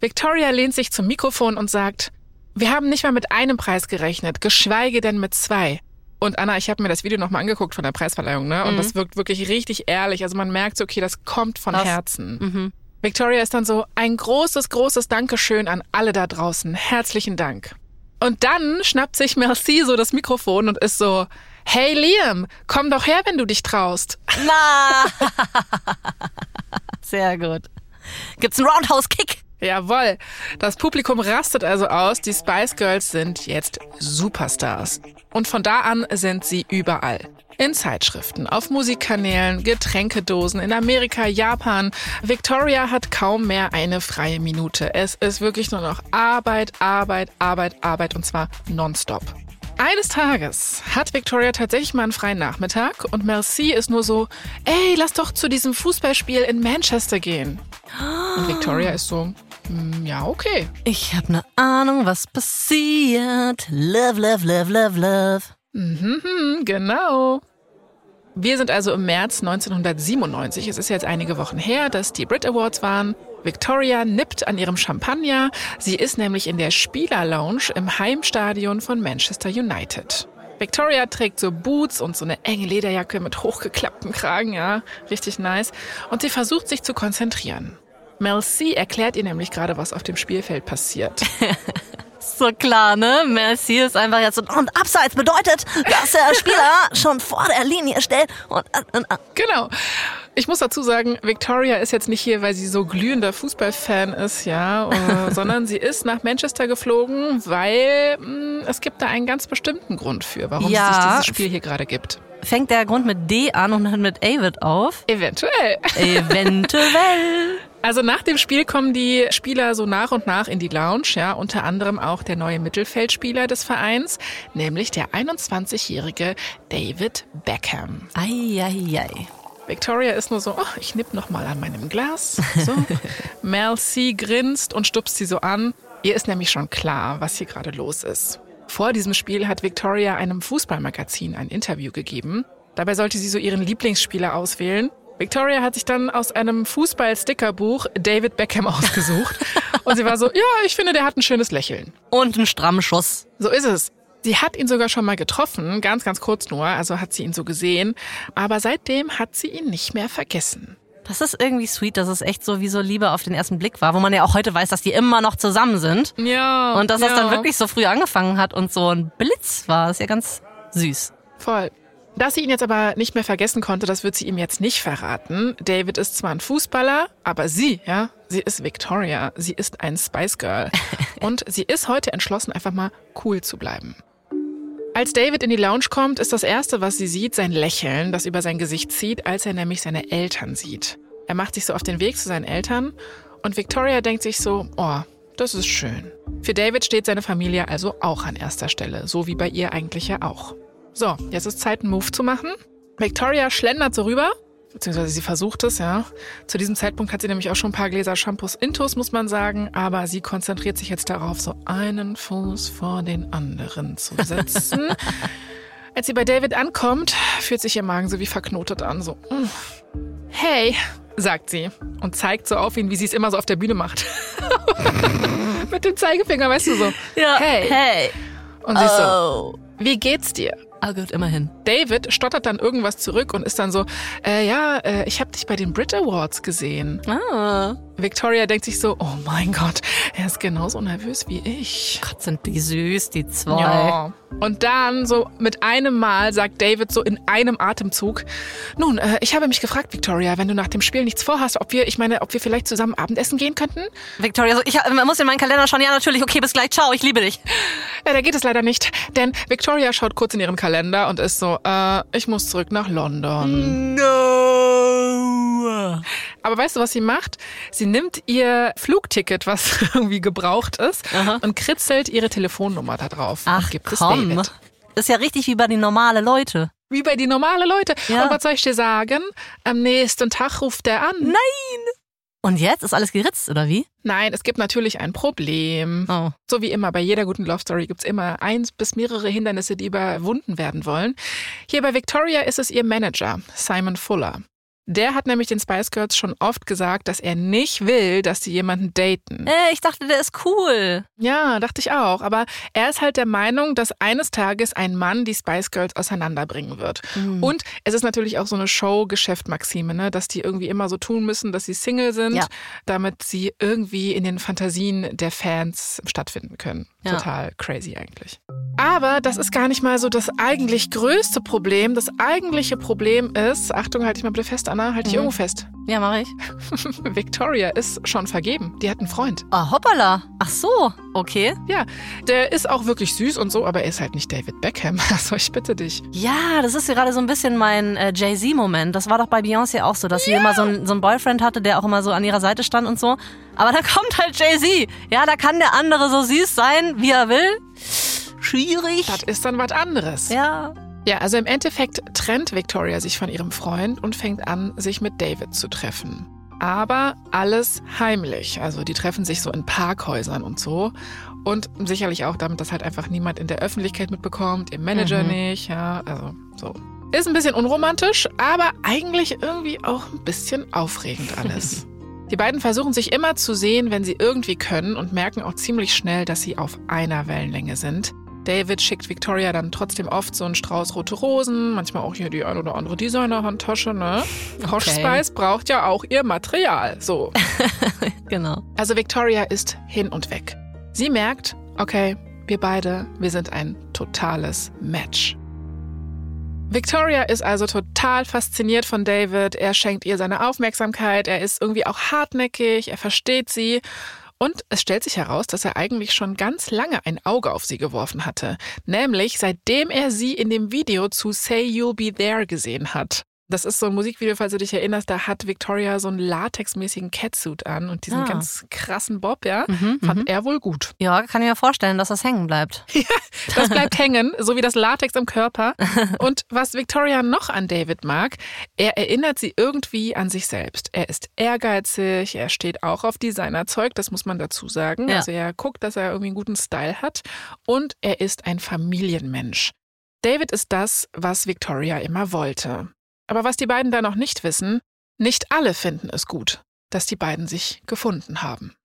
Victoria lehnt sich zum Mikrofon und sagt, Wir haben nicht mal mit einem Preis gerechnet, geschweige denn mit zwei. Und Anna, ich habe mir das Video nochmal angeguckt von der Preisverleihung, ne? Und Mhm. das wirkt wirklich richtig ehrlich. Also man merkt so, okay, das kommt von Krass. Herzen. Mhm. Victoria ist dann so, ein großes, großes Dankeschön an alle da draußen. Herzlichen Dank. Und dann schnappt sich Merci so das Mikrofon und ist so, hey Liam, komm doch her, wenn du dich traust. Na! *laughs* Sehr gut. Gibt's einen Roundhouse-Kick? Jawoll. Das Publikum rastet also aus. Die Spice Girls sind jetzt Superstars. Und von da an sind sie überall. In Zeitschriften, auf Musikkanälen, Getränkedosen in Amerika, Japan. Victoria hat kaum mehr eine freie Minute. Es ist wirklich nur noch Arbeit, Arbeit, Arbeit, Arbeit und zwar nonstop. Eines Tages hat Victoria tatsächlich mal einen freien Nachmittag und Merci ist nur so, ey, lass doch zu diesem Fußballspiel in Manchester gehen. Und Victoria ist so, "Hm, ja, okay. Ich habe eine Ahnung, was passiert. Love, love, love, love, love. Mhm, genau. Wir sind also im März 1997. Es ist jetzt einige Wochen her, dass die Brit Awards waren. Victoria nippt an ihrem Champagner. Sie ist nämlich in der Spielerlounge im Heimstadion von Manchester United. Victoria trägt so Boots und so eine enge Lederjacke mit hochgeklapptem Kragen, ja, richtig nice. Und sie versucht sich zu konzentrieren. Mel C erklärt ihr nämlich gerade, was auf dem Spielfeld passiert. *laughs* So klar, ne? Merci ist einfach jetzt so. Und Abseits bedeutet, dass der Spieler *laughs* schon vor der Linie steht und. und, und Genau. Ich muss dazu sagen, Victoria ist jetzt nicht hier, weil sie so glühender Fußballfan ist, ja, äh, *laughs* sondern sie ist nach Manchester geflogen, weil mh, es gibt da einen ganz bestimmten Grund für, warum Ja. es sich dieses Spiel hier gerade gibt. Fängt der Grund mit D an und hört mit Avid auf. Eventuell. Eventuell. *laughs* Also nach dem Spiel kommen die Spieler so nach und nach in die Lounge, ja, unter anderem auch der neue Mittelfeldspieler des Vereins, nämlich der 21-jährige David Beckham. Eieiei. Victoria ist nur so, oh, ich nipp noch mal an meinem Glas. *laughs* So. Mel C grinst und stupst sie so an. Ihr ist nämlich schon klar, was hier gerade los ist. Vor diesem Spiel hat Victoria einem Fußballmagazin ein Interview gegeben. Dabei sollte sie so ihren Lieblingsspieler auswählen. Victoria hat sich dann aus einem Fußball-Stickerbuch David Beckham *laughs* ausgesucht. Und sie war so, ja, ich finde, der hat ein schönes Lächeln. Und ein strammen Schuss. So ist es. Sie hat ihn sogar schon mal getroffen, ganz, ganz kurz nur, also hat sie ihn so gesehen. Aber seitdem hat sie ihn nicht mehr vergessen. Das ist irgendwie sweet, dass es echt so wie so Liebe auf den ersten Blick war, wo man ja auch heute weiß, dass die immer noch zusammen sind. Ja. Und dass ja, das dann wirklich so früh angefangen hat und so ein Blitz war, ist ja ganz süß. Voll. Dass sie ihn jetzt aber nicht mehr vergessen konnte, das wird sie ihm jetzt nicht verraten. David ist zwar ein Fußballer, aber sie, ja, sie ist Victoria. Sie ist ein Spice Girl. *laughs* Und sie ist heute entschlossen, einfach mal cool zu bleiben. Als David in die Lounge kommt, ist das Erste, was sie sieht, sein Lächeln, das über sein Gesicht zieht, als er nämlich seine Eltern sieht. Er macht sich so auf den Weg zu seinen Eltern und Victoria denkt sich so, oh, das ist schön. Für David steht seine Familie also auch an erster Stelle, so wie bei ihr eigentlich ja auch. So, jetzt ist Zeit, einen Move zu machen. Victoria schlendert so rüber, beziehungsweise sie versucht es, ja. Zu diesem Zeitpunkt hat sie nämlich auch schon ein paar Gläser Shampoos intus, muss man sagen, aber sie konzentriert sich jetzt darauf, so einen Fuß vor den anderen zu *laughs* setzen. Als sie bei David ankommt, fühlt sich ihr Magen so wie verknotet an, so. mm. Hey, sagt sie und zeigt so auf ihn, wie sie es immer so auf der Bühne macht. *laughs* Mit dem Zeigefinger, weißt du so. Ja. Hey. Hey. Und sie ist so, Oh. wie geht's dir? Ah, gut, immerhin. David stottert dann irgendwas zurück und ist dann so, äh, ja, äh, ich habe dich bei den Brit Awards gesehen. Ah. Victoria denkt sich so, oh mein Gott, er ist genauso nervös wie ich. Gott, sind die süß, die zwei. Ja. Und dann so mit einem Mal sagt David so in einem Atemzug, nun, äh, ich habe mich gefragt, Victoria, wenn du nach dem Spiel nichts vorhast, ob wir, ich meine, ob wir vielleicht zusammen Abendessen gehen könnten? Victoria, so, ich man muss in meinen Kalender schauen. Ja, natürlich. Okay, bis gleich. Ciao, ich liebe dich. Ja, da geht es leider nicht, denn Victoria schaut kurz in ihren Kalender und ist so, äh, ich muss zurück nach London. No. Aber weißt du, was sie macht? Sie nimmt ihr Flugticket, was *laughs* irgendwie gebraucht ist, Aha. und kritzelt ihre Telefonnummer da drauf. Ach, und gibt es komm. David. Ist ja richtig wie bei den normalen Leute. Wie bei die normale Leute. Ja. Und was soll ich dir sagen? Am nächsten Tag ruft er an. Nein. Und jetzt ist alles geritzt, oder wie? Nein, es gibt natürlich ein Problem. Oh. So wie immer, bei jeder guten Love Story gibt's immer eins bis mehrere Hindernisse, die überwunden werden wollen. Hier bei Victoria ist es ihr Manager, Simon Fuller. Der hat nämlich den Spice Girls schon oft gesagt, dass er nicht will, dass sie jemanden daten. Äh, ich dachte, der ist cool. Ja, dachte ich auch. Aber er ist halt der Meinung, dass eines Tages ein Mann die Spice Girls auseinanderbringen wird. Mhm. Und es ist natürlich auch so eine Show-Geschäft-Maxime, ne? dass die irgendwie immer so tun müssen, dass sie Single sind, Ja. damit sie irgendwie in den Fantasien der Fans stattfinden können. Ja. Total crazy eigentlich. Aber das ist gar nicht mal so das eigentlich größte Problem. Das eigentliche Problem ist, Achtung, halte ich mal bitte fest, Anna, halt dich Mhm. irgendwo fest. Ja, mache ich. *laughs* Victoria ist schon vergeben. Die hat einen Freund. Oh, hoppala. Ach so, okay. Ja, der ist auch wirklich süß und so, aber er ist halt nicht David Beckham. *laughs* Also ich bitte dich. Ja, das ist gerade so ein bisschen mein äh, Jay-Z-Moment. Das war doch bei Beyoncé auch so, dass sie immer so, ein, so einen Boyfriend hatte, der auch immer so an ihrer Seite stand und so. Aber da kommt halt Jay-Z. Ja, da kann der andere so süß sein, wie er will. Schwierig. Das ist dann was anderes. Ja. Ja, also im Endeffekt trennt Victoria sich von ihrem Freund und fängt an, sich mit David zu treffen. Aber alles heimlich. Also die treffen sich so in Parkhäusern und so. Und sicherlich auch damit, dass halt einfach niemand in der Öffentlichkeit mitbekommt, ihr Manager Mhm. nicht, ja, also so. Ist ein bisschen unromantisch, aber eigentlich irgendwie auch ein bisschen aufregend alles. *laughs* Die beiden versuchen sich immer zu sehen, wenn sie irgendwie können und merken auch ziemlich schnell, dass sie auf einer Wellenlänge sind. David schickt Victoria dann trotzdem oft so einen Strauß rote Rosen, manchmal auch hier die ein oder andere Designer-Handtasche, ne? Posh Okay. Spice braucht ja auch ihr Material, so. *laughs* Genau. Also Victoria ist hin und weg. Sie merkt, okay, wir beide, wir sind ein totales Match. Victoria ist also total fasziniert von David. Er schenkt ihr seine Aufmerksamkeit. Er ist irgendwie auch hartnäckig. Er versteht sie. Und es stellt sich heraus, dass er eigentlich schon ganz lange ein Auge auf sie geworfen hatte. Nämlich seitdem er sie in dem Video zu Say You'll Be There gesehen hat. Das ist so ein Musikvideo, falls du dich erinnerst, da hat Victoria so einen latexmäßigen Catsuit an und diesen Ah. ganz krassen Bob, ja, Mhm, fand mhm. er wohl gut. Ja, kann ich mir vorstellen, dass das hängen bleibt. *laughs* Das bleibt hängen, so wie das Latex im Körper. *laughs* Und was Victoria noch an David mag, er erinnert sie irgendwie an sich selbst. Er ist ehrgeizig, er steht auch auf Designerzeug, das muss man dazu sagen. Ja. Also er guckt, dass er irgendwie einen guten Style hat und er ist ein Familienmensch. David ist das, was Victoria immer wollte. Aber was die beiden da noch nicht wissen, nicht alle finden es gut, dass die beiden sich gefunden haben.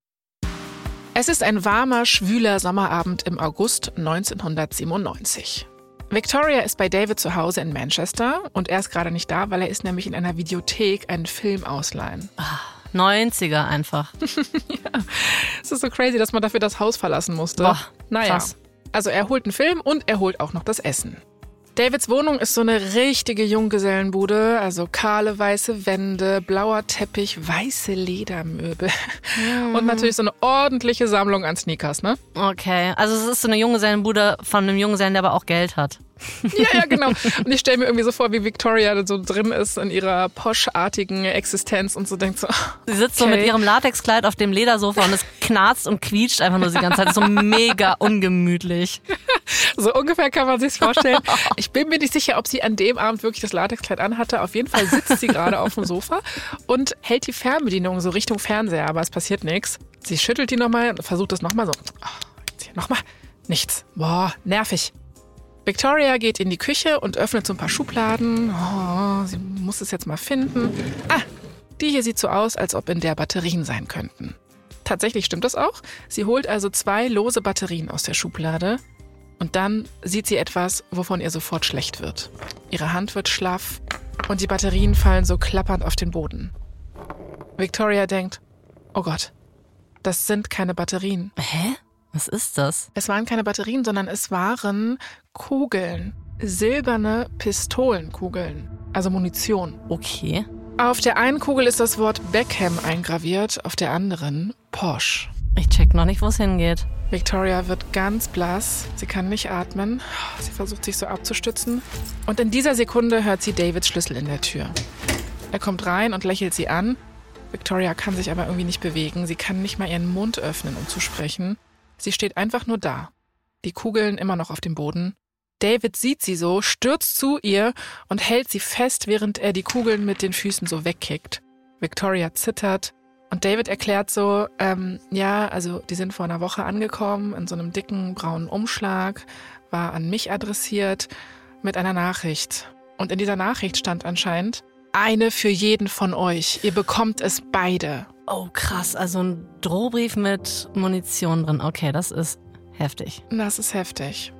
Es ist ein warmer, schwüler Sommerabend im August 1997. Victoria ist bei David zu Hause in Manchester und er ist gerade nicht da, weil er ist nämlich in einer Videothek einen Film ausleihen. 90er einfach. *laughs* Es ist so crazy, dass man dafür das Haus verlassen musste. Boah, naja. krass. Also er holt einen Film und er holt auch noch das Essen. Davids Wohnung ist so eine richtige Junggesellenbude, also kahle weiße Wände, blauer Teppich, weiße Ledermöbel und natürlich so eine ordentliche Sammlung an Sneakers, ne? Okay, also es ist so eine Junggesellenbude von einem Junggesellen, der aber auch Geld hat. Ja, ja, genau. Und ich stelle mir irgendwie so vor, wie Victoria da so drin ist in ihrer poschartigen Existenz und so denkt so, Sie sitzt so Okay. mit ihrem Latexkleid auf dem Ledersofa und es knarzt und quietscht einfach nur die ganze Zeit. So mega ungemütlich. *laughs* so ungefähr kann man sich's vorstellen. Ich bin mir nicht sicher, ob sie an dem Abend wirklich das Latexkleid anhatte. Auf jeden Fall sitzt sie gerade auf dem Sofa und hält die Fernbedienung so Richtung Fernseher, aber es passiert nichts. Sie schüttelt die nochmal und versucht es nochmal so. Oh, jetzt hier nochmal. Nichts. Boah, nervig. Victoria geht in die Küche und öffnet so ein paar Schubladen. Oh, sie muss es jetzt mal finden. Ah, die hier sieht so aus, als ob in der Batterien sein könnten. Tatsächlich stimmt das auch. Sie holt also zwei lose Batterien aus der Schublade und dann sieht sie etwas, wovon ihr sofort schlecht wird. Ihre Hand wird schlaff und die Batterien fallen so klappernd auf den Boden. Victoria denkt, oh Gott, das sind keine Batterien. Hä? Was ist das? Es waren keine Batterien, sondern es waren Kugeln. Silberne Pistolenkugeln. Also Munition. Okay. Auf der einen Kugel ist das Wort Beckham eingraviert, auf der anderen Porsche. Ich check noch nicht, wo es hingeht. Victoria wird ganz blass. Sie kann nicht atmen. Sie versucht sich so abzustützen. Und in dieser Sekunde hört sie Davids Schlüssel in der Tür. Er kommt rein und lächelt sie an. Victoria kann sich aber irgendwie nicht bewegen. Sie kann nicht mal ihren Mund öffnen, um zu sprechen. Sie steht einfach nur da. Die Kugeln immer noch auf dem Boden. David sieht sie so, stürzt zu ihr und hält sie fest, während er die Kugeln mit den Füßen so wegkickt. Victoria zittert und David erklärt so, ähm, ja, also die sind vor einer Woche angekommen in so einem dicken braunen Umschlag, war an mich adressiert mit einer Nachricht. Und in dieser Nachricht stand anscheinend, eine für jeden von euch. Ihr bekommt es beide. Oh, krass. Also ein Drohbrief mit Munition drin. Okay, das ist heftig. Das ist heftig.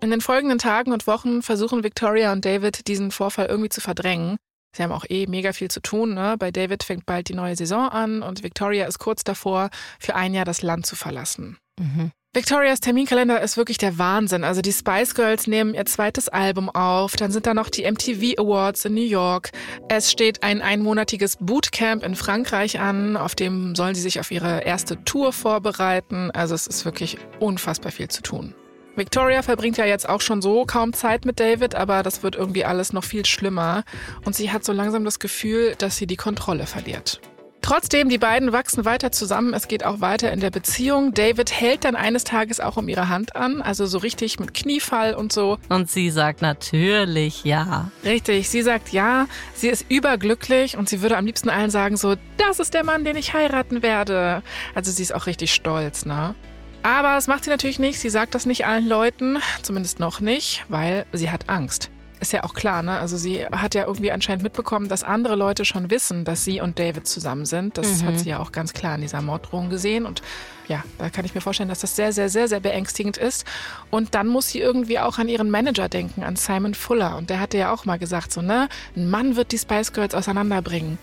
In den folgenden Tagen und Wochen versuchen Victoria und David, diesen Vorfall irgendwie zu verdrängen. Sie haben auch eh mega viel zu tun. Ne? Bei David fängt bald die neue Saison an und Victoria ist kurz davor, für ein Jahr das Land zu verlassen. Mhm. Victorias Terminkalender ist wirklich der Wahnsinn. Also die Spice Girls nehmen ihr zweites Album auf, dann sind da noch die MTV Awards in New York. Es steht ein einmonatiges Bootcamp in Frankreich an, auf dem sollen sie sich auf ihre erste Tour vorbereiten. Also es ist wirklich unfassbar viel zu tun. Victoria verbringt ja jetzt auch schon so kaum Zeit mit David, aber das wird irgendwie alles noch viel schlimmer und sie hat so langsam das Gefühl, dass sie die Kontrolle verliert. Trotzdem, die beiden wachsen weiter zusammen. Es geht auch weiter in der Beziehung. David hält dann eines Tages auch um ihre Hand an, also so richtig mit Kniefall und so. Und sie sagt natürlich ja. Richtig, sie sagt ja. Sie ist überglücklich und sie würde am liebsten allen sagen so, das ist der Mann, den ich heiraten werde. Also sie ist auch richtig stolz, ne? Aber das macht sie natürlich nicht. Sie sagt das nicht allen Leuten, zumindest noch nicht, weil sie hat Angst. Ist ja auch klar, ne? Also sie hat ja irgendwie anscheinend mitbekommen, dass andere Leute schon wissen, dass sie und David zusammen sind. Das Mhm. hat sie ja auch ganz klar in dieser Morddrohung gesehen. Und ja, da kann ich mir vorstellen, dass das sehr, sehr, sehr, sehr beängstigend ist. Und dann muss sie irgendwie auch an ihren Manager denken, an Simon Fuller. Und der hatte ja auch mal gesagt, so, ne, ein Mann wird die Spice Girls auseinanderbringen.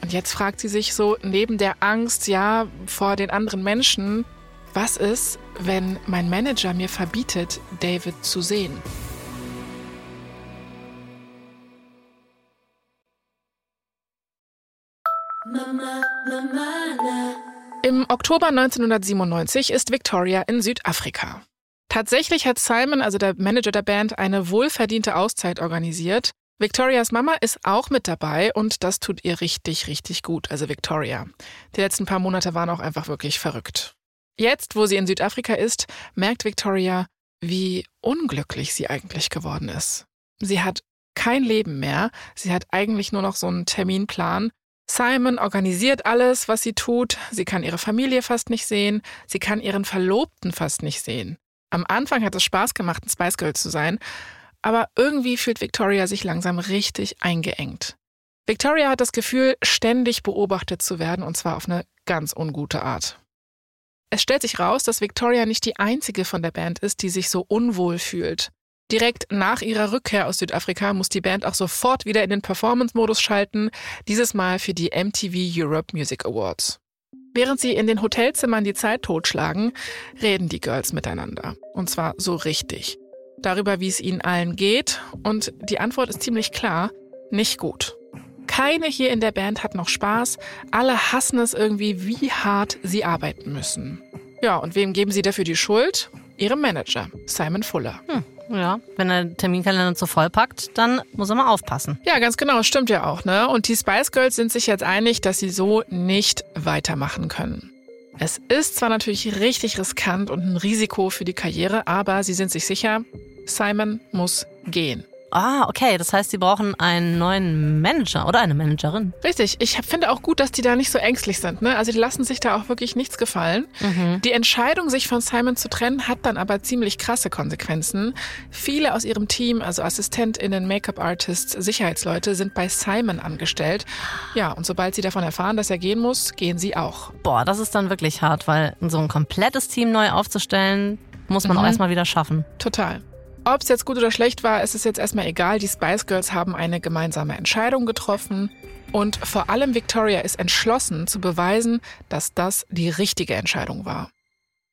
Und jetzt fragt sie sich so, neben der Angst, ja, vor den anderen Menschen, was ist, wenn mein Manager mir verbietet, David zu sehen? Im Oktober 1997 ist Victoria in Südafrika. Tatsächlich hat Simon, also der Manager der Band, eine wohlverdiente Auszeit organisiert. Victorias Mama ist auch mit dabei und das tut ihr richtig, richtig gut, also Victoria. Die letzten paar Monate waren auch einfach wirklich verrückt. Jetzt, wo sie in Südafrika ist, merkt Victoria, wie unglücklich sie eigentlich geworden ist. Sie hat kein Leben mehr, sie hat eigentlich nur noch so einen Terminplan. Simon organisiert alles, was sie tut. Sie kann ihre Familie fast nicht sehen. Sie kann ihren Verlobten fast nicht sehen. Am Anfang hat es Spaß gemacht, ein Spice Girl zu sein, aber irgendwie fühlt Victoria sich langsam richtig eingeengt. Victoria hat das Gefühl, ständig beobachtet zu werden, und zwar auf eine ganz ungute Art. Es stellt sich raus, dass Victoria nicht die einzige von der Band ist, die sich so unwohl fühlt. Direkt nach ihrer Rückkehr aus Südafrika muss die Band auch sofort wieder in den Performance-Modus schalten, dieses Mal für die MTV Europe Music Awards. Während sie in den Hotelzimmern die Zeit totschlagen, reden die Girls miteinander. Und zwar so richtig. Darüber, wie es ihnen allen geht. Und die Antwort ist ziemlich klar, nicht gut. Keine hier in der Band hat noch Spaß. Alle hassen es irgendwie, wie hart sie arbeiten müssen. Ja, und wem geben sie dafür die Schuld? Ihrem Manager, Simon Fuller. Hm, ja, wenn er Terminkalender zu voll packt, dann muss er mal aufpassen. Ja, ganz genau, stimmt ja auch, ne? Und die Spice Girls sind sich jetzt einig, dass sie so nicht weitermachen können. Es ist zwar natürlich richtig riskant und ein Risiko für die Karriere, aber sie sind sich sicher, Simon muss gehen. Ah, okay. Das heißt, sie brauchen einen neuen Manager oder eine Managerin. Richtig. Ich finde auch gut, dass die da nicht so ängstlich sind. Ne? Also die lassen sich da auch wirklich nichts gefallen. Die Entscheidung, sich von Simon zu trennen, hat dann aber ziemlich krasse Konsequenzen. Viele aus ihrem Team, also AssistentInnen, Make-up-Artists, Sicherheitsleute, sind bei Simon angestellt. Ja, und sobald sie davon erfahren, dass er gehen muss, gehen sie auch. Boah, das ist dann wirklich hart, weil so ein komplettes Team neu aufzustellen, muss man auch erstmal wieder schaffen. Total. Ob es jetzt gut oder schlecht war, ist es jetzt erstmal egal. Die Spice Girls haben eine gemeinsame Entscheidung getroffen. Und vor allem Victoria ist entschlossen zu beweisen, dass das die richtige Entscheidung war.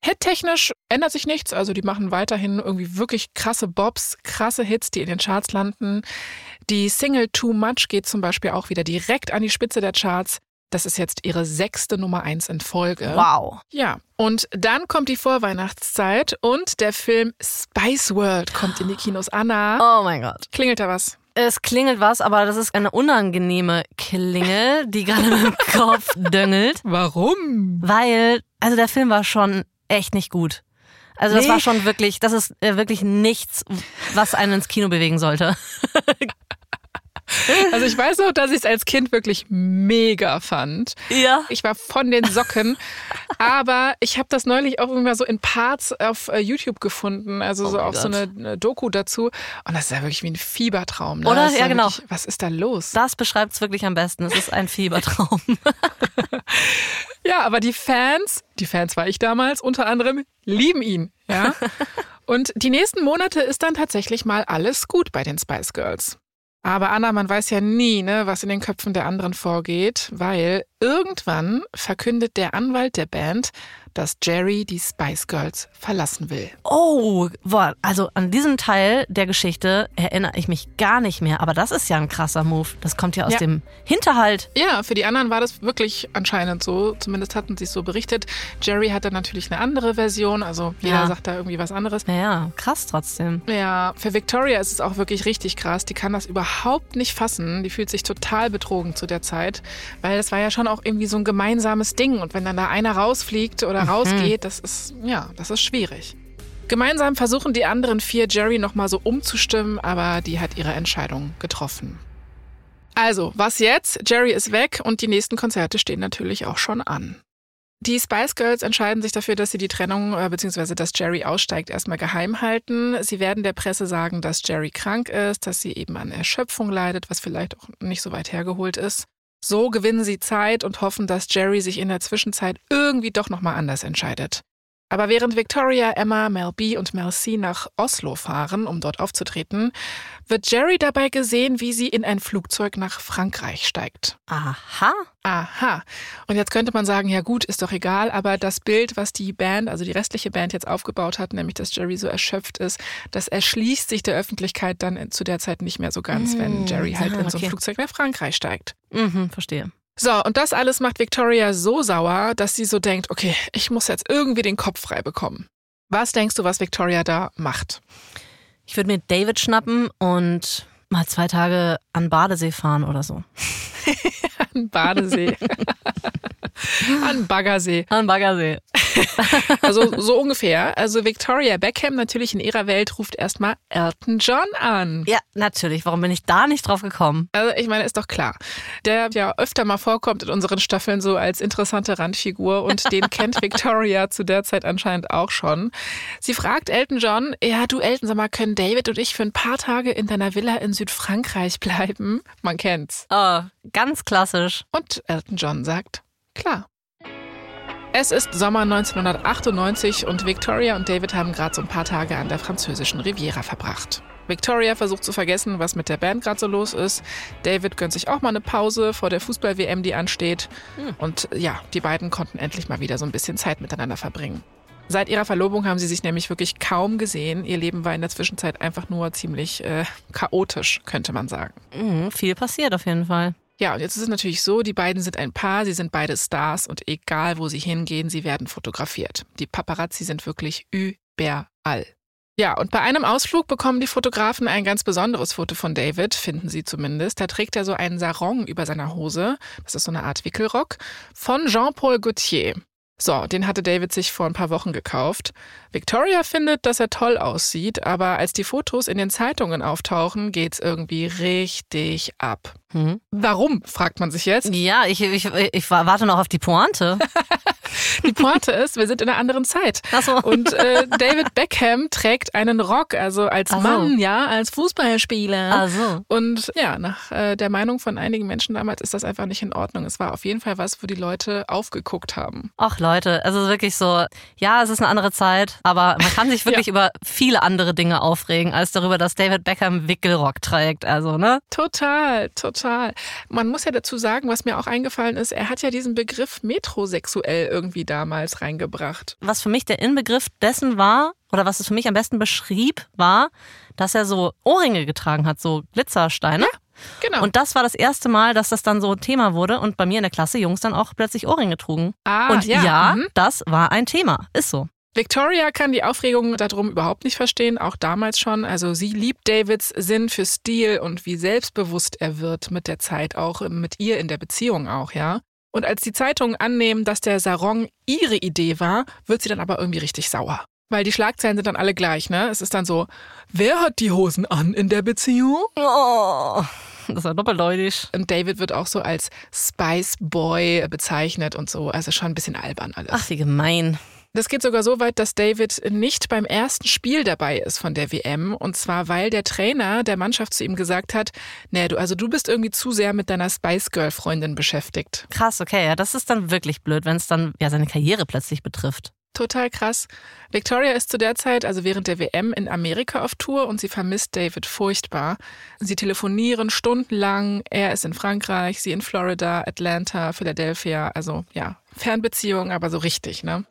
Hittechnisch ändert sich nichts, also die machen weiterhin irgendwie wirklich krasse Bobs, krasse Hits, die in den Charts landen. Die Single Too Much geht zum Beispiel auch wieder direkt an die Spitze der Charts. Das ist jetzt ihre sechste Nummer eins in Folge. Wow. Ja, und dann kommt die Vorweihnachtszeit und der Film Spice World kommt in die Kinos. Anna, Oh mein Gott. klingelt da was? Es klingelt was, aber das ist eine unangenehme Klingel, die gerade im *laughs* Kopf döngelt. Warum? Weil, also der Film war schon echt nicht gut. Also das Nee. war schon wirklich, das ist äh, wirklich nichts, was einen ins Kino bewegen sollte. *laughs* Also ich weiß noch, dass ich es als Kind wirklich mega fand. Ja. Ich war von den Socken, aber ich habe das neulich auch immer so in Parts auf äh, YouTube gefunden, also Oh so mein auch so Gott. eine, Doku dazu. Und das ist ja wirklich wie ein Fiebertraum. Ne? Oder? Ja, genau. Wirklich, was ist da los? Das beschreibt es wirklich am besten. Es ist ein Fiebertraum. *laughs* Ja, aber die Fans, die Fans war ich damals unter anderem, lieben ihn. Ja. *laughs* Und die nächsten Monate ist dann tatsächlich mal alles gut bei den Spice Girls. Aber Anna, man weiß ja nie, ne, was in den Köpfen der anderen vorgeht, weil irgendwann verkündet der Anwalt der Band, dass Jerry die Spice Girls verlassen will. Oh, boah, also an diesen Teil der Geschichte erinnere ich mich gar nicht mehr. Aber das ist ja ein krasser Move. Das kommt ja aus Ja. dem Hinterhalt. Ja, für die anderen war das wirklich anscheinend so. Zumindest hatten sie es so berichtet. Jerry hatte natürlich eine andere Version, also jeder Ja. sagt da irgendwie was anderes. Naja, krass trotzdem. Ja, für Victoria ist es auch wirklich richtig krass. Die kann das überhaupt nicht fassen. Die fühlt sich total betrogen zu der Zeit, weil das war ja schon auch irgendwie so ein gemeinsames Ding. Und wenn dann da einer rausfliegt oder rausgeht, das ist, ja, das ist schwierig. Gemeinsam versuchen die anderen vier Jerry nochmal so umzustimmen, aber die hat ihre Entscheidung getroffen. Also, was jetzt? Jerry ist weg und die nächsten Konzerte stehen natürlich auch schon an. Die Spice Girls entscheiden sich dafür, dass sie die Trennung äh, bzw. dass Jerry aussteigt erstmal geheim halten. Sie werden der Presse sagen, dass Jerry krank ist, dass sie eben an Erschöpfung leidet, was vielleicht auch nicht so weit hergeholt ist. So gewinnen sie Zeit und hoffen, dass Jerry sich in der Zwischenzeit irgendwie doch nochmal anders entscheidet. Aber während Victoria, Emma, Mel B und Mel C nach Oslo fahren, um dort aufzutreten, wird Jerry dabei gesehen, wie sie in ein Flugzeug nach Frankreich steigt. Aha. Aha. Und jetzt könnte man sagen, ja gut, ist doch egal, aber das Bild, was die Band, also die restliche Band jetzt aufgebaut hat, nämlich dass Jerry so erschöpft ist, das erschließt sich der Öffentlichkeit dann zu der Zeit nicht mehr so ganz, wenn Mm, Jerry halt ah, in so ein okay. Flugzeug nach Frankreich steigt. Mhm, verstehe. So, und das alles macht Victoria so sauer, dass sie so denkt, okay, ich muss jetzt irgendwie den Kopf frei bekommen. Was denkst du, was Victoria da macht? Ich würde mir David schnappen und mal zwei Tage an Badesee fahren oder so. *laughs* An Badesee. *laughs* An Baggersee. An Baggersee. *laughs* Also so ungefähr. Also Victoria Beckham natürlich in ihrer Welt ruft erstmal Elton John an. Ja, natürlich. Warum bin ich da nicht drauf gekommen? Also ich meine, ist doch klar. Der ja öfter mal vorkommt in unseren Staffeln so als interessante Randfigur und den *laughs* kennt Victoria zu der Zeit anscheinend auch schon. Sie fragt Elton John, ja du Elton, sag mal, können David und ich für ein paar Tage in deiner Villa in Südfrankreich bleiben? Man kennt's. Oh, ganz klassisch. Und Elton John sagt, klar. Es ist Sommer 1998 und Victoria und David haben gerade so ein paar Tage an der französischen Riviera verbracht. Victoria versucht zu vergessen, was mit der Band gerade so los ist. David gönnt sich auch mal eine Pause vor der Fußball-WM, die ansteht. Und ja, die beiden konnten endlich mal wieder so ein bisschen Zeit miteinander verbringen. Seit ihrer Verlobung haben sie sich nämlich wirklich kaum gesehen. Ihr Leben war in der Zwischenzeit einfach nur ziemlich äh, chaotisch, könnte man sagen. Mhm, viel passiert auf jeden Fall. Ja, und jetzt ist es natürlich so, die beiden sind ein Paar, sie sind beide Stars und egal wo sie hingehen, sie werden fotografiert. Die Paparazzi sind wirklich überall. Ja, und bei einem Ausflug bekommen die Fotografen ein ganz besonderes Foto von David, finden sie zumindest. Da trägt er so einen Sarong über seiner Hose, das ist so eine Art Wickelrock, von Jean-Paul Gaultier. So, den hatte David sich vor ein paar Wochen gekauft. Victoria findet, dass er toll aussieht, aber als die Fotos in den Zeitungen auftauchen, geht's irgendwie richtig ab. Mhm. Warum, fragt man sich jetzt. Ja, ich, ich, ich warte noch auf die Pointe. *laughs* Die Pointe ist, wir sind in einer anderen Zeit. Ach so. Und äh, David Beckham trägt einen Rock, also als Ach so. Mann, ja, als Fußballspieler. Also. Und ja, nach äh, der Meinung von einigen Menschen damals ist das einfach nicht in Ordnung. Es war auf jeden Fall was, wo die Leute aufgeguckt haben. Ach Leute, es ist wirklich so, ja, es ist eine andere Zeit, aber man kann sich *laughs* wirklich über viele andere Dinge aufregen, als darüber, dass David Beckham Wickelrock trägt. Also, ne? Total, total. Man muss ja dazu sagen, was mir auch eingefallen ist, er hat ja diesen Begriff metrosexuell irgendwie damals reingebracht. Was für mich der Inbegriff dessen war, oder was es für mich am besten beschrieb, war, dass er so Ohrringe getragen hat, so Glitzersteine. Genau. Und das war das erste Mal, dass das dann so ein Thema wurde und bei mir in der Klasse Jungs dann auch plötzlich Ohrringe trugen. ah, und ja, mhm. das war ein Thema. Ist so. Victoria kann die Aufregung darum überhaupt nicht verstehen, auch damals schon. Also sie liebt Davids Sinn für Stil und wie selbstbewusst er wird mit der Zeit, auch mit ihr in der Beziehung auch, ja. Und als die Zeitungen annehmen, dass der Sarong ihre Idee war, wird sie dann aber irgendwie richtig sauer. Weil die Schlagzeilen sind dann alle gleich, ne? Es ist dann so, wer hat die Hosen an in der Beziehung? Oh. Das ist ja doppeldeutig. Und David wird auch so als Spice Boy bezeichnet und so. Also schon ein bisschen albern alles. Ach, wie gemein. Das geht sogar so weit, dass David nicht beim ersten Spiel dabei ist von der WM. Und zwar, weil der Trainer der Mannschaft zu ihm gesagt hat, nee, du, also du bist irgendwie zu sehr mit deiner Spice Girl Freundin beschäftigt. Krass, okay, ja, das ist dann wirklich blöd, wenn es dann ja seine Karriere plötzlich betrifft. Total krass. Victoria ist zu der Zeit, also während der WM, in Amerika auf Tour und sie vermisst David furchtbar. Sie telefonieren stundenlang. Er ist in Frankreich, sie in Florida, Atlanta, Philadelphia. Also ja, Fernbeziehung, aber so richtig, ne?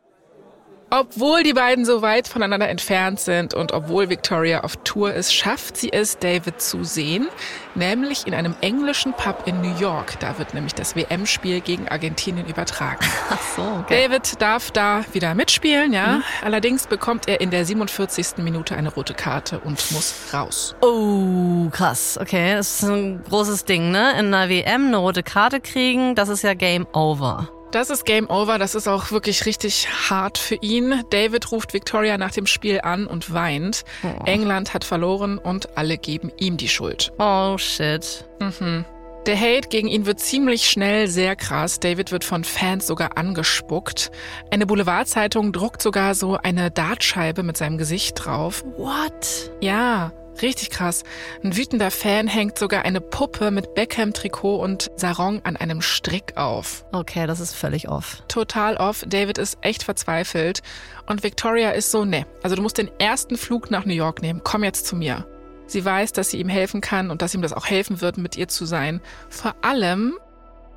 Obwohl die beiden so weit voneinander entfernt sind und obwohl Victoria auf Tour ist, schafft sie es, David zu sehen, nämlich in einem englischen Pub in New York. Da wird nämlich das WM-Spiel gegen Argentinien übertragen. *laughs* Ach so, okay. David darf da wieder mitspielen, ja. Mhm. Allerdings bekommt er in der 47. Minute eine rote Karte und muss raus. Oh, krass. Okay, das ist ein großes Ding, ne? In einer WM eine rote Karte kriegen, das ist ja Game Over. Das ist Game Over, das ist auch wirklich richtig hart für ihn. David ruft Victoria nach dem Spiel an und weint. Oh. England hat verloren und alle geben ihm die Schuld. Oh shit. Mhm. Der Hate gegen ihn wird ziemlich schnell sehr krass. David wird von Fans sogar angespuckt. Eine Boulevardzeitung druckt sogar so eine Dartscheibe mit seinem Gesicht drauf. What? Ja. Richtig krass. Ein wütender Fan hängt sogar eine Puppe mit Beckham-Trikot und Sarong an einem Strick auf. Okay, das ist völlig off. Total off. David ist echt verzweifelt. Und Victoria ist so, ne, also du musst den ersten Flug nach New York nehmen. Komm jetzt zu mir. Sie weiß, dass sie ihm helfen kann und dass ihm das auch helfen wird, mit ihr zu sein. Vor allem,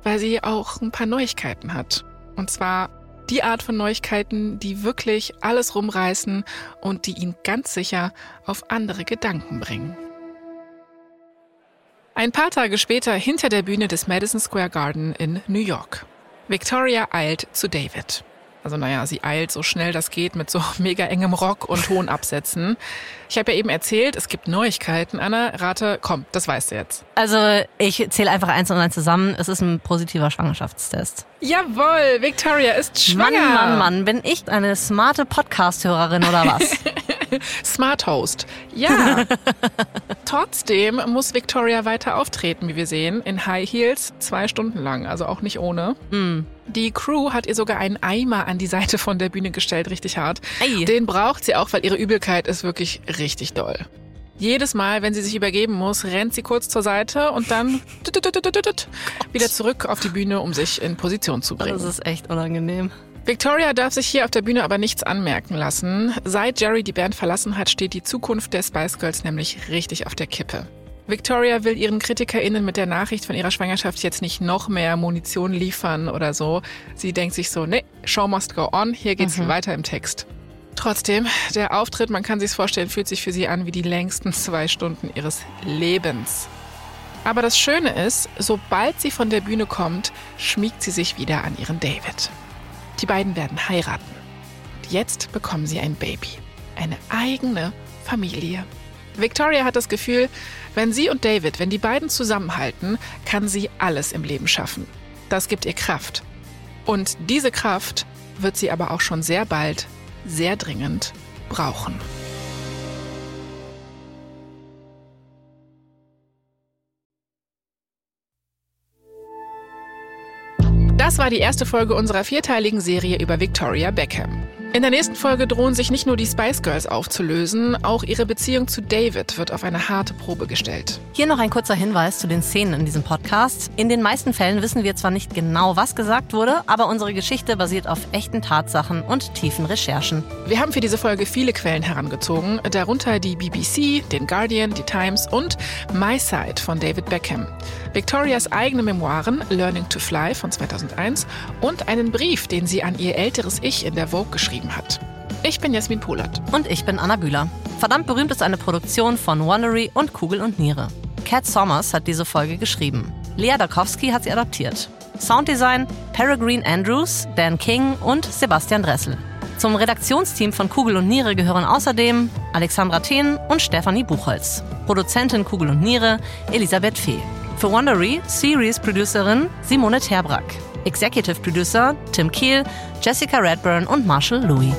weil sie auch ein paar Neuigkeiten hat. Und zwar die Art von Neuigkeiten, die wirklich alles rumreißen und die ihn ganz sicher auf andere Gedanken bringen. Ein paar Tage später hinter der Bühne des Madison Square Garden in New York. Victoria eilt zu David. Also naja, sie eilt so schnell das geht mit so *laughs* mega engem Rock und hohen Absätzen. Ich habe ja eben erzählt, es gibt Neuigkeiten. Anna, rate, komm, das weißt du jetzt. Also ich zähle einfach eins und eins zusammen. Es ist ein positiver Schwangerschaftstest. Jawohl, Victoria ist schwanger. Mann, Mann, Mann, bin ich eine smarte Podcast-Hörerin oder was? *laughs* Smart Host. Ja. *laughs* Trotzdem muss Victoria weiter auftreten, wie wir sehen, in High Heels zwei Stunden lang, also auch nicht ohne. Mm. Die Crew hat ihr sogar einen Eimer an die Seite von der Bühne gestellt, richtig hart. Ei. Den braucht sie auch, weil ihre Übelkeit ist wirklich richtig doll. Jedes Mal, wenn sie sich übergeben muss, rennt sie kurz zur Seite und dann wieder zurück auf die Bühne, um sich in Position zu bringen. Das ist echt unangenehm. Victoria darf sich hier auf der Bühne aber nichts anmerken lassen. Seit Jerry die Band verlassen hat, steht die Zukunft der Spice Girls nämlich richtig auf der Kippe. Victoria will ihren KritikerInnen mit der Nachricht von ihrer Schwangerschaft jetzt nicht noch mehr Munition liefern oder so. Sie denkt sich so, nee, Show must go on, hier geht's mhm. weiter im Text. Trotzdem, der Auftritt, man kann sich's vorstellen, fühlt sich für sie an wie die längsten zwei Stunden ihres Lebens. Aber das Schöne ist, sobald sie von der Bühne kommt, schmiegt sie sich wieder an ihren David. Die beiden werden heiraten. Jetzt bekommen sie ein Baby. Eine eigene Familie. Victoria hat das Gefühl, wenn sie und David, wenn die beiden zusammenhalten, kann sie alles im Leben schaffen. Das gibt ihr Kraft. Und diese Kraft wird sie aber auch schon sehr bald, sehr dringend brauchen. Das war die erste Folge unserer vierteiligen Serie über Victoria Beckham. In der nächsten Folge drohen sich nicht nur die Spice Girls aufzulösen, auch ihre Beziehung zu David wird auf eine harte Probe gestellt. Hier noch ein kurzer Hinweis zu den Szenen in diesem Podcast. In den meisten Fällen wissen wir zwar nicht genau, was gesagt wurde, aber unsere Geschichte basiert auf echten Tatsachen und tiefen Recherchen. Wir haben für diese Folge viele Quellen herangezogen, darunter die BBC, den Guardian, die Times und My Side von David Beckham. Victorias eigene Memoiren Learning to Fly von 2001 und einen Brief, den sie an ihr älteres Ich in der Vogue geschrieben hat. Ich bin Jasmin Polat. Und ich bin Anna Bühler. Verdammt berühmt ist eine Produktion von Wondery und Kugel und Niere. Cat Sommers hat diese Folge geschrieben. Lea Darkowski hat sie adaptiert. Sounddesign Peregrine Andrews, Dan King und Sebastian Dressel. Zum Redaktionsteam von Kugel und Niere gehören außerdem Alexandra Thehn und Stefanie Buchholz. Produzentin Kugel und Niere Elisabeth Fee. Für Wondery Series Producerin Simone Terbrack. Executive Producer Tim Kehl, Jessica Redburn und Marshall Louis.